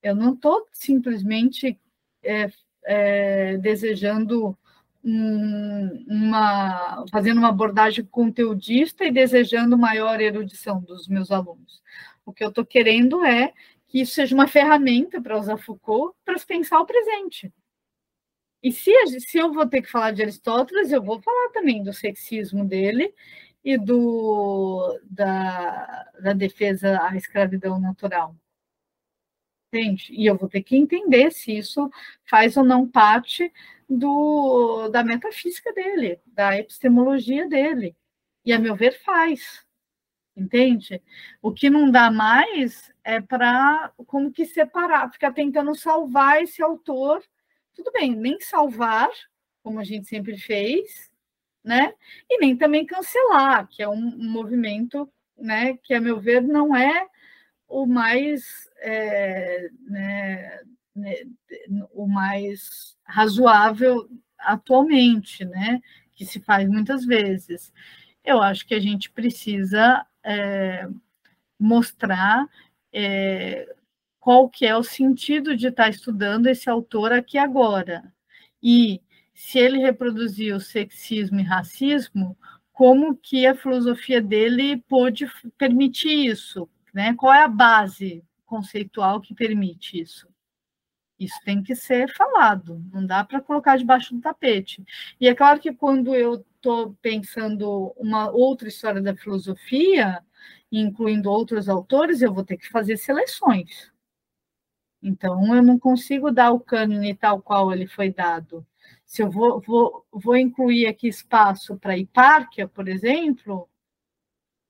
eu não estou simplesmente é, é, desejando um, uma, fazendo uma abordagem conteudista e desejando maior erudição dos meus alunos. O que eu estou querendo é que isso seja uma ferramenta para usar Foucault para pensar o presente. E se, se eu vou ter que falar de Aristóteles, eu vou falar também do sexismo dele e do, da, da defesa à escravidão natural. Entende? E eu vou ter que entender se isso faz ou não parte do, da metafísica dele, da epistemologia dele. E, a meu ver, faz entende? O que não dá mais é para como que separar, ficar tentando salvar esse autor. Tudo bem, nem salvar, como a gente sempre fez, né? E nem também cancelar, que é um, movimento, né? Que a meu ver não é o mais, é, né, né, o mais razoável atualmente, né? Que se faz muitas vezes. Eu acho que a gente precisa é, mostrar é, qual que é o sentido de estar estudando esse autor aqui agora. E se ele reproduziu sexismo e racismo, como que a filosofia dele pôde permitir isso, né? Qual é a base conceitual que permite isso? Isso tem que ser falado, não dá para colocar debaixo do tapete. E é claro que quando eu estou pensando uma outra história da filosofia, incluindo outros autores, eu vou ter que fazer seleções. Então, eu não consigo dar o cânone tal qual ele foi dado. Se eu vou, vou, vou incluir aqui espaço para hipárquia, por exemplo,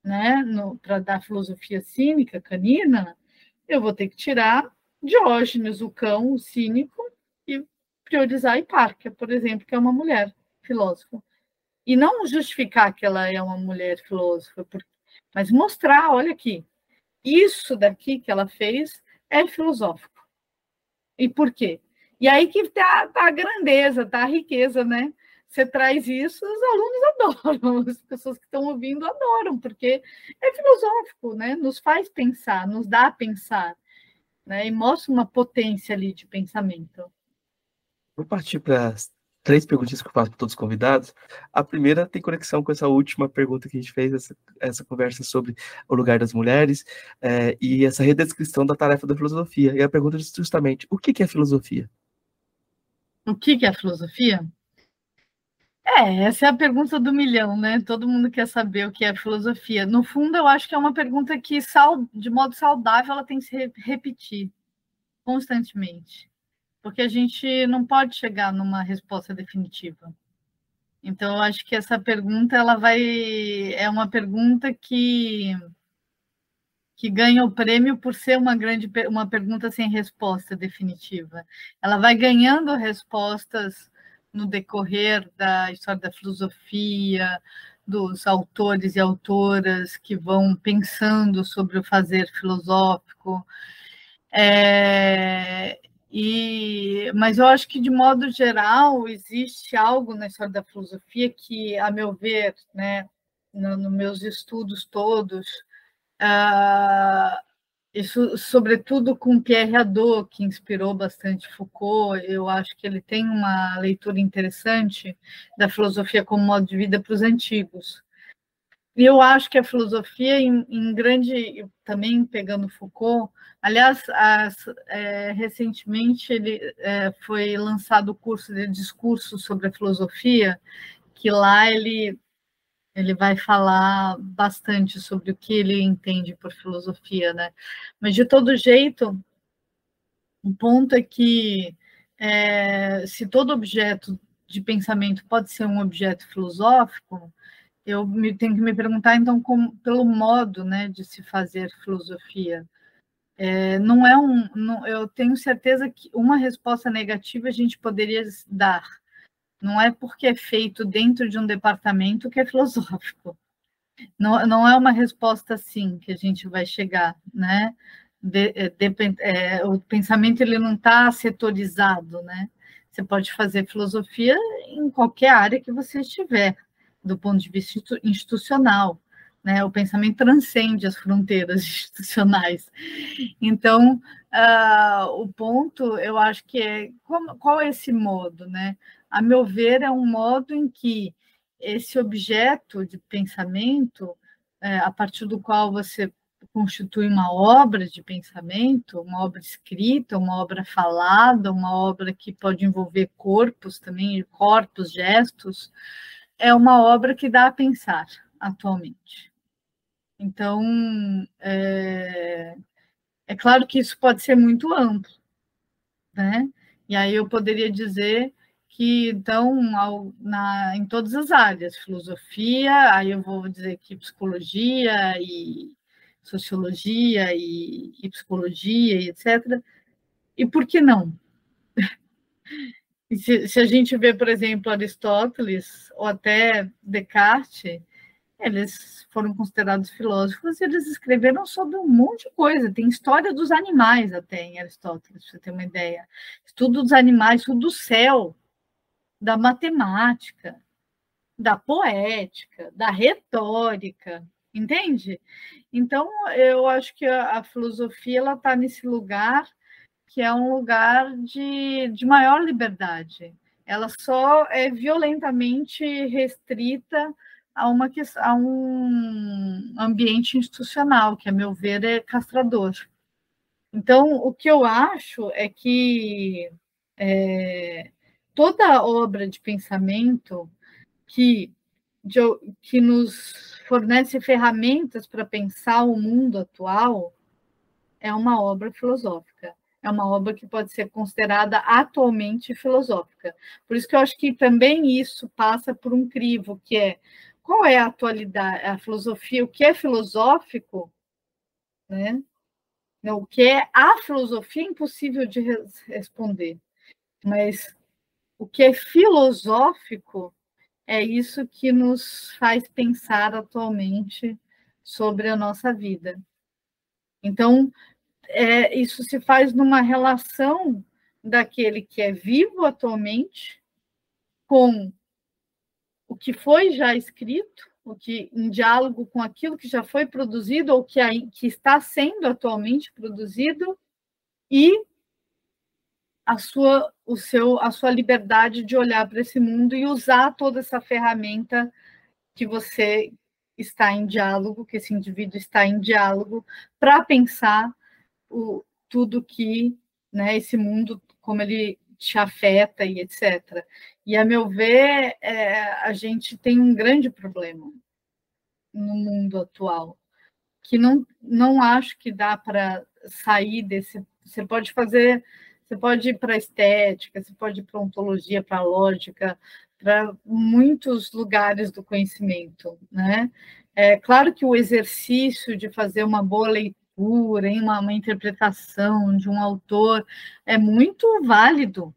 né, para dar filosofia cínica canina, eu vou ter que tirar Diógenes, o cão, o cínico, e priorizar hipárquia, por exemplo, que é uma mulher filósofa. E não justificar que ela é uma mulher filósofa, mas mostrar, olha aqui, isso daqui que ela fez é filosófico. E por quê? E aí que está tá a grandeza, tá a riqueza, né? Você traz isso, os alunos [LAUGHS] adoram, as pessoas que estão ouvindo adoram, porque é filosófico, né? Nos faz pensar, nos dá a pensar, né? E mostra uma potência ali de pensamento. Vou partir para três perguntinhas que eu faço para todos os convidados. A primeira tem conexão com essa última pergunta que a gente fez, essa, essa conversa sobre o lugar das mulheres é, e essa redescrição da tarefa da filosofia. E a pergunta é justamente, o que, que é filosofia? O que, que é filosofia? É, essa é a pergunta do milhão, né? Todo mundo quer saber o que é filosofia. No fundo, eu acho que é uma pergunta que, de modo saudável, ela tem que se repetir constantemente porque a gente não pode chegar numa resposta definitiva. Então, eu acho que essa pergunta ela vai é uma pergunta que que ganha o prêmio por ser uma grande uma pergunta sem resposta definitiva. Ela vai ganhando respostas no decorrer da história da filosofia, dos autores e autoras que vão pensando sobre o fazer filosófico. É, e, mas eu acho que, de modo geral, existe algo na história da filosofia que, a meu ver, né, nos no meus estudos todos, uh, isso, sobretudo com Pierre Hadot, que inspirou bastante Foucault, eu acho que ele tem uma leitura interessante da filosofia como modo de vida para os antigos. E eu acho que a filosofia, em, em grande, também pegando Foucault, aliás, as, é, recentemente ele é, foi lançado o curso de discurso sobre a filosofia, que lá ele ele vai falar bastante sobre o que ele entende por filosofia, né? Mas de todo jeito, o ponto é que é, se todo objeto de pensamento pode ser um objeto filosófico, eu me, tenho que me perguntar, então, como, pelo modo né, de se fazer filosofia. É, não é um. Não, eu tenho certeza que uma resposta negativa a gente poderia dar. Não é porque é feito dentro de um departamento que é filosófico. Não, não é uma resposta assim que a gente vai chegar, né? De, é, de, é, o pensamento ele não está setorizado, né? Você pode fazer filosofia em qualquer área que você estiver do ponto de vista institucional. Né? O pensamento transcende as fronteiras [LAUGHS] institucionais. Então, uh, o ponto, eu acho que é como, qual é esse modo, né? A meu ver, é um modo em que esse objeto de pensamento, é, a partir do qual você constitui uma obra de pensamento, uma obra escrita, uma obra falada, uma obra que pode envolver corpos também, corpos, gestos, é uma obra que dá a pensar atualmente. Então, é, é claro que isso pode ser muito amplo, né? E aí eu poderia dizer que, então, ao, na, em todas as áreas, filosofia, aí eu vou dizer que psicologia e sociologia e, e psicologia e etc. E por que não? [LAUGHS] Se, se, a gente vê, por exemplo, Aristóteles ou até Descartes, eles foram considerados filósofos e eles escreveram sobre um monte de coisa. Tem história dos animais até em Aristóteles, para você ter uma ideia. Estudo dos animais, estudo do céu, da matemática, da poética, da retórica, entende? Então, eu acho que a, a filosofia está nesse lugar que é um lugar de, de maior liberdade. ela só é violentamente restrita a, uma, a um ambiente institucional, que, a meu ver, é castrador. Então, o que eu acho é que é, toda obra de pensamento que, de, que nos fornece ferramentas para pensar o mundo atual é uma obra filosófica. É uma obra que pode ser considerada atualmente filosófica. Por isso que eu acho que também isso passa por um crivo, que é qual é a atualidade, a filosofia, o que é filosófico, né? O que é a filosofia é impossível de responder, mas o que é filosófico é isso que nos faz pensar atualmente sobre a nossa vida. Então, é, isso se faz numa relação daquele que é vivo atualmente com o que foi já escrito, o que em diálogo com aquilo que já foi produzido ou que, que está sendo atualmente produzido e a sua o seu a sua liberdade de olhar para esse mundo e usar toda essa ferramenta que você está em diálogo, que esse indivíduo está em diálogo para pensar o, tudo que né, esse mundo como ele te afeta e etc. E, a meu ver, é, a gente tem um grande problema no mundo atual, que não, não acho que dá para sair desse. Você pode fazer, você pode ir para estética, você pode ir para ontologia, para lógica, para muitos lugares do conhecimento, né? É claro que o exercício de fazer uma boa leitura, em uma, uma interpretação de um autor é muito válido,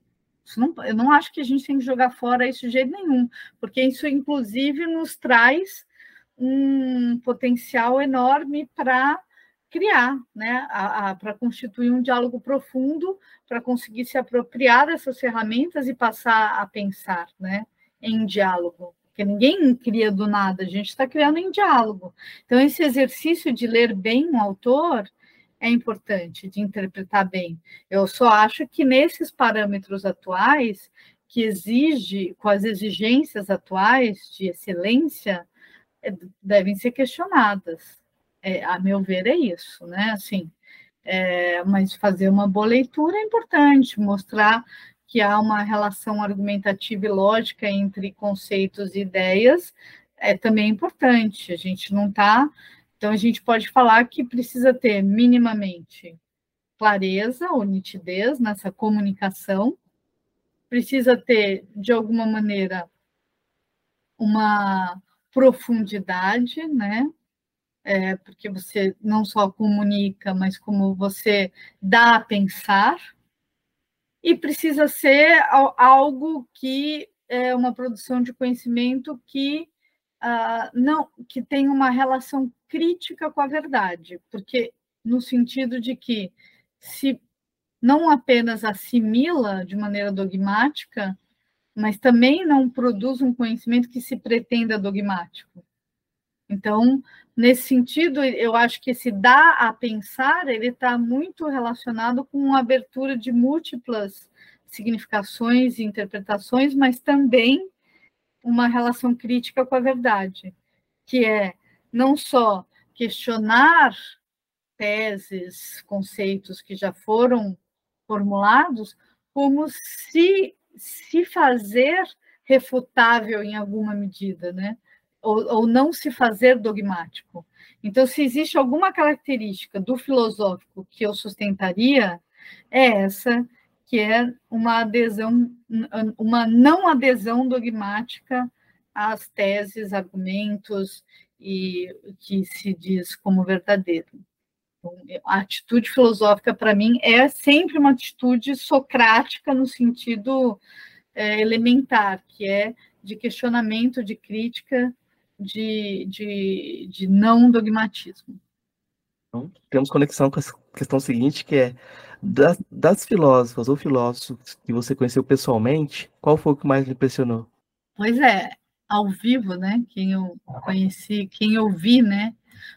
não, eu não acho que a gente tem que jogar fora isso de jeito nenhum, porque isso, inclusive, nos traz um potencial enorme para criar, né, para constituir um diálogo profundo, para conseguir se apropriar dessas ferramentas e passar a pensar, né, em diálogo. Porque ninguém cria do nada, a gente está criando em diálogo. Então, esse exercício de ler bem um autor é importante de interpretar bem. Eu só acho que nesses parâmetros atuais, que exige, com as exigências atuais de excelência, é, devem ser questionadas. É, a meu ver, é isso, né? Assim, é, mas fazer uma boa leitura é importante, mostrar que há uma relação argumentativa e lógica entre conceitos e ideias é também importante. A gente não está então, a gente pode falar que precisa ter minimamente clareza ou nitidez nessa comunicação, precisa ter, de alguma maneira, uma profundidade, né? É, porque você não só comunica, mas como você dá a pensar, e precisa ser algo que é uma produção de conhecimento que uh, não que tem uma relação crítica com a verdade, porque no sentido de que se não apenas assimila de maneira dogmática, mas também não produz um conhecimento que se pretenda dogmático. Então, nesse sentido, eu acho que esse dá a pensar, ele está muito relacionado com a abertura de múltiplas significações e interpretações, mas também uma relação crítica com a verdade, que é não só questionar teses, conceitos que já foram formulados, como se, se fazer refutável em alguma medida, né? Ou, ou, não se fazer dogmático. Então, se existe alguma característica do filosófico que eu sustentaria, é essa que é uma adesão, uma não adesão dogmática às teses, argumentos e que se diz como verdadeiro. Então, a atitude filosófica, para mim, é sempre uma atitude socrática no sentido é, elementar, que é de questionamento, de crítica, de, de, de não dogmatismo. Então, temos conexão com a questão seguinte, que é das, das filósofas ou filósofos que você conheceu pessoalmente, qual foi o que mais lhe impressionou? Pois é, ao vivo, né? Quem eu conheci, quem eu vi, né?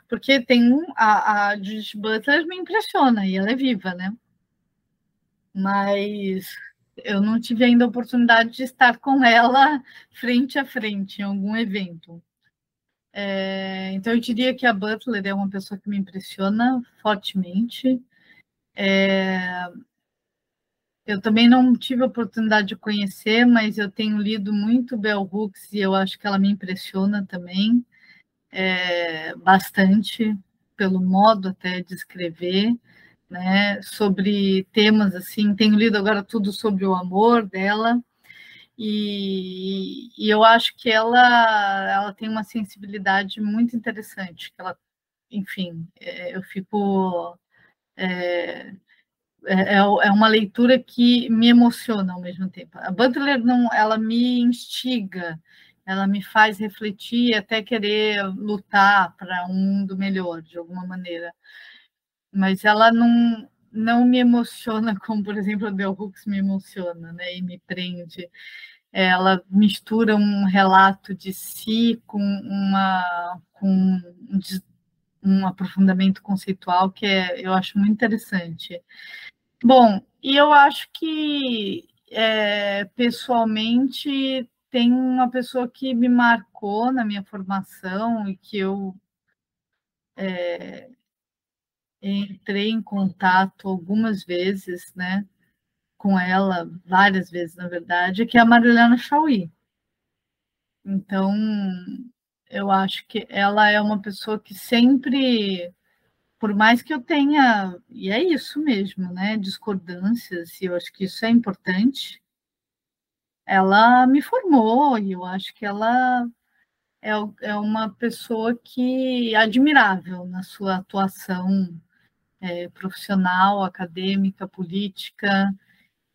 Porque tem um, a, a Judith Butler me impressiona e ela é viva, né? Mas eu não tive ainda a oportunidade de estar com ela frente a frente em algum evento. É, então, eu diria que a Butler é uma pessoa que me impressiona fortemente. É, eu também não tive a oportunidade de conhecer, mas eu tenho lido muito Bell Hooks e eu acho que ela me impressiona também é, bastante pelo modo até de escrever, né, sobre temas assim. Tenho lido agora tudo sobre o amor dela e, e eu acho que ela ela tem uma sensibilidade muito interessante. Que ela, enfim, é, eu fico é, é, é, é uma leitura que me emociona ao mesmo tempo. A Butler não, ela me instiga, ela me faz refletir até querer lutar para um mundo melhor, de alguma maneira. Mas ela não, não me emociona [LAUGHS] como, por exemplo, a Bell Hooks me emociona, né? E me prende. Ela mistura um relato de si com uma com um, aprofundamento conceitual que é, eu acho muito interessante. Bom, e eu acho que é, pessoalmente tem uma pessoa que me marcou na minha formação e que eu é, entrei em contato algumas vezes, né, com ela, várias vezes, na verdade, que é a Marilena Chauí. Então, eu acho que ela é uma pessoa que sempre, por mais que eu tenha, e é isso mesmo, né, discordâncias, e eu acho que isso é importante, ela me formou e eu acho que ela é, é uma pessoa que é admirável na sua atuação é, profissional, acadêmica, política,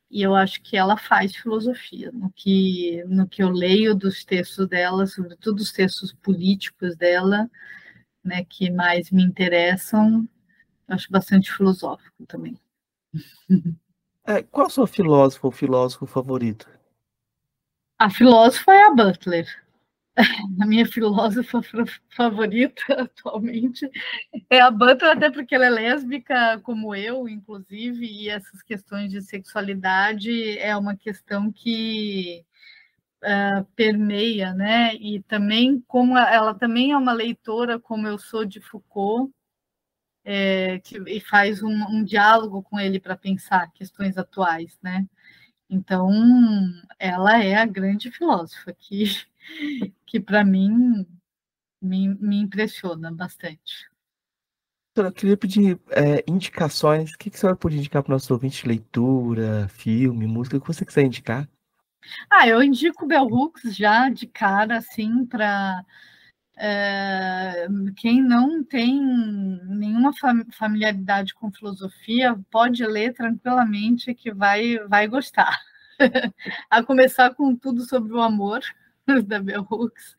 e eu acho que ela faz filosofia. No que, no que eu leio dos textos dela, sobretudo os textos políticos dela, né, que mais me interessam, eu acho bastante filosófico também. [LAUGHS] É, qual o seu filósofo ou filósofo favorito? A filósofa é a Butler. [LAUGHS] A minha filósofa favorita [LAUGHS] atualmente é a Butler, até porque ela é lésbica, como eu, inclusive, e essas questões de sexualidade é uma questão que uh, permeia, né? E também, como ela também é uma leitora, como eu sou de Foucault, é, que, e faz um, um diálogo com ele para pensar questões atuais, né? Então, ela é a grande filósofa que, [LAUGHS] que para mim, me, me, impressiona bastante. Eu queria pedir é, indicações. O que, que a senhora pode indicar para o nosso ouvinte? Leitura, filme, música, o que você quiser indicar. Ah, eu indico Bell Hooks já de cara, assim, para é, quem não tem nenhuma familiaridade com filosofia pode ler tranquilamente que vai, vai gostar. [LAUGHS] a começar com tudo sobre o amor [LAUGHS] da Bell Hooks.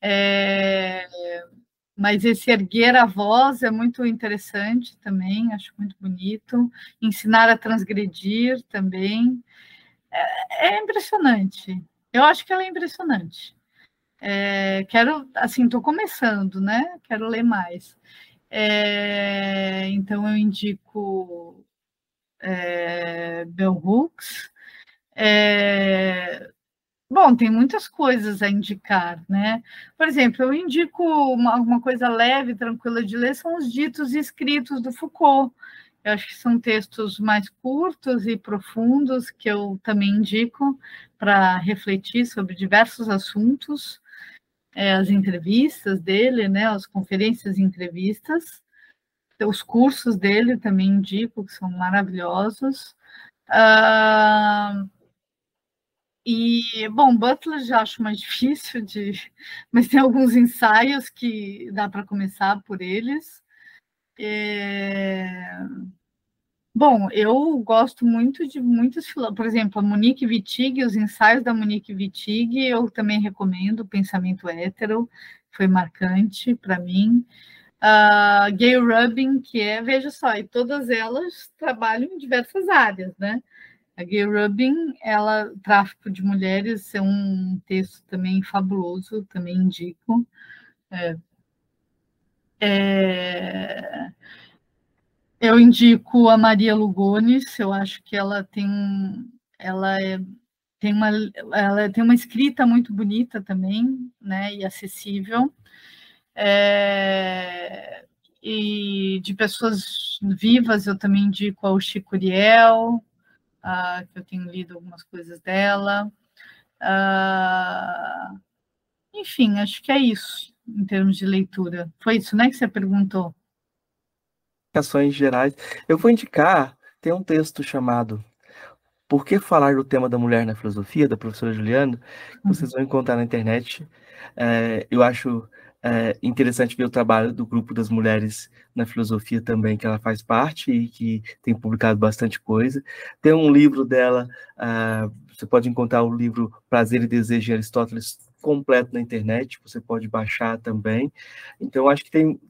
É, mas esse erguer a voz é muito interessante também, acho muito bonito. Ensinar a transgredir também. É, é impressionante. Eu acho que ela é impressionante. É, quero, assim, estou começando, né? Quero ler mais. É, então, eu indico é, Bell Hooks. É, bom, tem muitas coisas a indicar, né? Por exemplo, eu indico uma, uma coisa leve, tranquila de ler, são os ditos escritos do Foucault. Eu acho que são textos mais curtos e profundos que eu também indico para refletir sobre diversos assuntos é, as entrevistas dele, né, as conferências e entrevistas, os cursos dele também indico, que são maravilhosos. Uh, e, bom, Butler já acho mais [LAUGHS] difícil de. Mas tem alguns ensaios que dá para começar por eles. É, Bom, eu gosto muito de muitos, por exemplo, a Monique Wittig, os ensaios da Monique Wittig, eu também recomendo, o Pensamento Hétero, foi marcante para mim. Uh, Gay Rubin, que é, veja só, e todas elas trabalham em diversas áreas, né? A Gay Rubin, ela, Tráfico de Mulheres, é um texto também fabuloso, também indico. É, é, eu indico a Maria Lugones, eu acho que ela tem ela é, tem uma ela tem uma escrita muito bonita também, né, e acessível. É, e de pessoas vivas eu também indico ao Chico Uriel, uh, que eu tenho lido algumas coisas dela. Uh, enfim, acho que é isso em termos de leitura. Foi isso, né, que você perguntou? Ações gerais. Eu vou indicar, tem um texto chamado Por que falar do tema da mulher na filosofia, da professora Juliana, que vocês vão encontrar na internet. É, eu acho é interessante ver o trabalho do grupo das mulheres na filosofia também, que ela faz parte e que tem publicado bastante coisa. Tem um livro dela, uh, você pode encontrar o livro Prazer e Desejo de Aristóteles completo na internet, você pode baixar também. Então, acho que tem,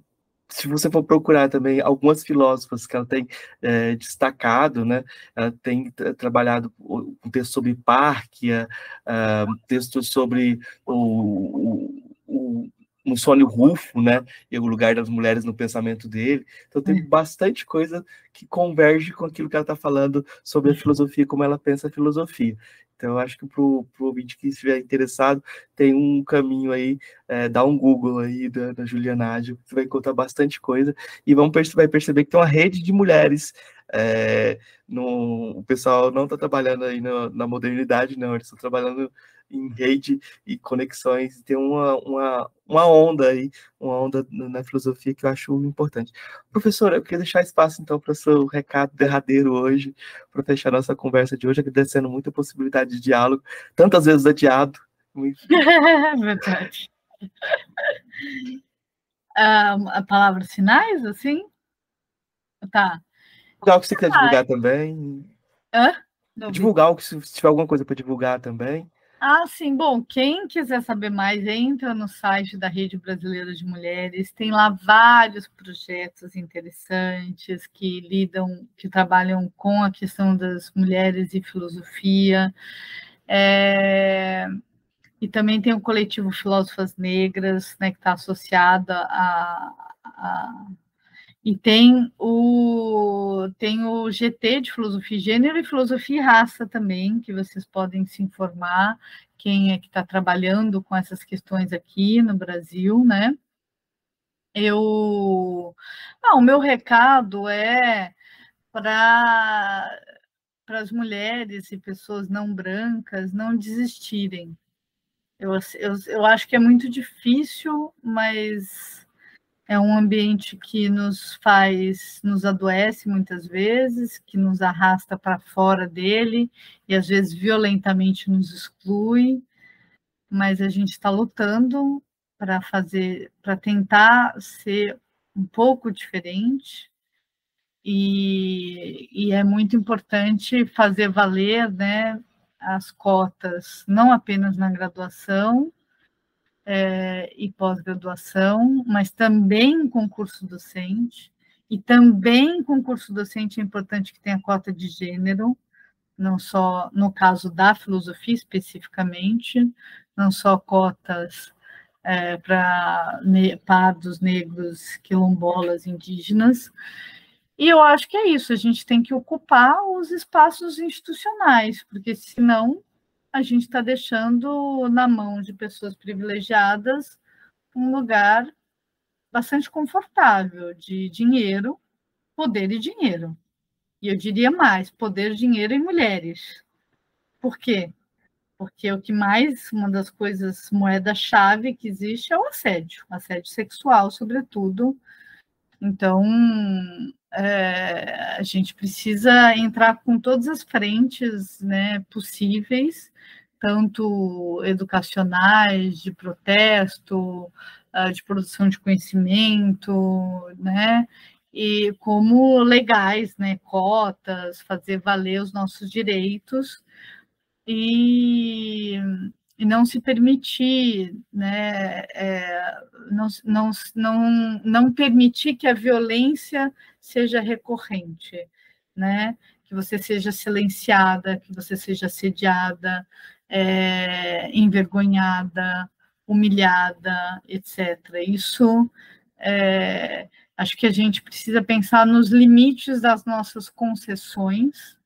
se você for procurar também algumas filósofas que ela tem é, destacado, né, ela tem trabalhado um texto sobre Párquia, uh, texto sobre o, o, o no Sônio Rufo, né? E o lugar das mulheres no pensamento dele. Então tem é. bastante coisa que converge com aquilo que ela está falando sobre a filosofia, como ela pensa a filosofia. Então, eu acho que para o ouvinte que estiver interessado, tem um caminho aí, é, dá um Google aí da, da Juliana Ágil, você vai encontrar bastante coisa, e vão vai perceber que tem uma rede de mulheres. É, no, o pessoal não está trabalhando aí na, na modernidade, não, eles estão trabalhando em rede e conexões, tem uma, uma, uma onda aí, uma onda na filosofia que eu acho importante. Professora, eu queria deixar espaço então para o seu recado derradeiro hoje, para fechar nossa conversa de hoje, agradecendo muito a possibilidade de diálogo, tantas vezes adiado. [LAUGHS] Verdade. [LAUGHS] Uh, a palavra sinais, assim? Tá. Divulgar o que você quer divulgar também. Hã? divulgar o que se tiver alguma coisa para divulgar também. Ah, sim. Bom, quem quiser saber mais, entra no site da Rede Brasileira de Mulheres. Tem lá vários projetos interessantes que lidam, que trabalham com a questão das mulheres e filosofia. É... E também tem o coletivo Filósofas Negras, né, que está associada a, a e tem o, tem o GT de Filosofia e Gênero e Filosofia e Raça também, que vocês podem se informar, quem é que está trabalhando com essas questões aqui no Brasil, né? Eu. Ah, o meu recado é para as mulheres e pessoas não brancas não desistirem. Eu, eu, eu acho que é muito difícil, mas é um ambiente que nos faz, nos adoece muitas vezes, que nos arrasta para fora dele e às vezes violentamente nos exclui, mas a gente está lutando para fazer, para tentar ser um pouco diferente. E, e é muito importante fazer valer né, as cotas, não apenas na graduação, é, e pós-graduação, mas também concurso docente, e também concurso docente é importante que tenha cota de gênero, não só no caso da filosofia especificamente, não só cotas é, para ne pardos, negros, quilombolas, indígenas. E eu acho que é isso, a gente tem que ocupar os espaços institucionais, porque senão a gente está deixando na mão de pessoas privilegiadas um lugar bastante confortável de dinheiro, poder e dinheiro. E eu diria mais, poder, dinheiro e mulheres. Por quê? Porque o que mais, uma das coisas, moeda-chave que existe é o assédio, assédio sexual, sobretudo. Então, é, a gente precisa entrar com todas as frentes né, possíveis tanto educacionais, de protesto, ah, de produção de conhecimento, né? E como legais, né? Cotas, fazer valer os nossos direitos e, e não se permitir, né? É, não, não, não, não permitir que a violência seja recorrente, né? Que você seja silenciada, que você seja assediada, é, envergonhada, humilhada, etc. Isso é, acho que a gente precisa pensar nos limites das nossas concessões,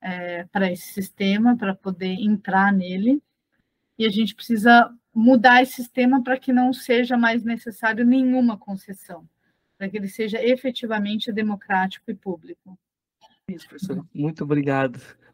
é, para esse sistema, para poder entrar nele, e a gente precisa mudar esse sistema para que não seja mais necessário nenhuma concessão, para que ele seja efetivamente democrático e público. Isso, professor. Muito obrigado.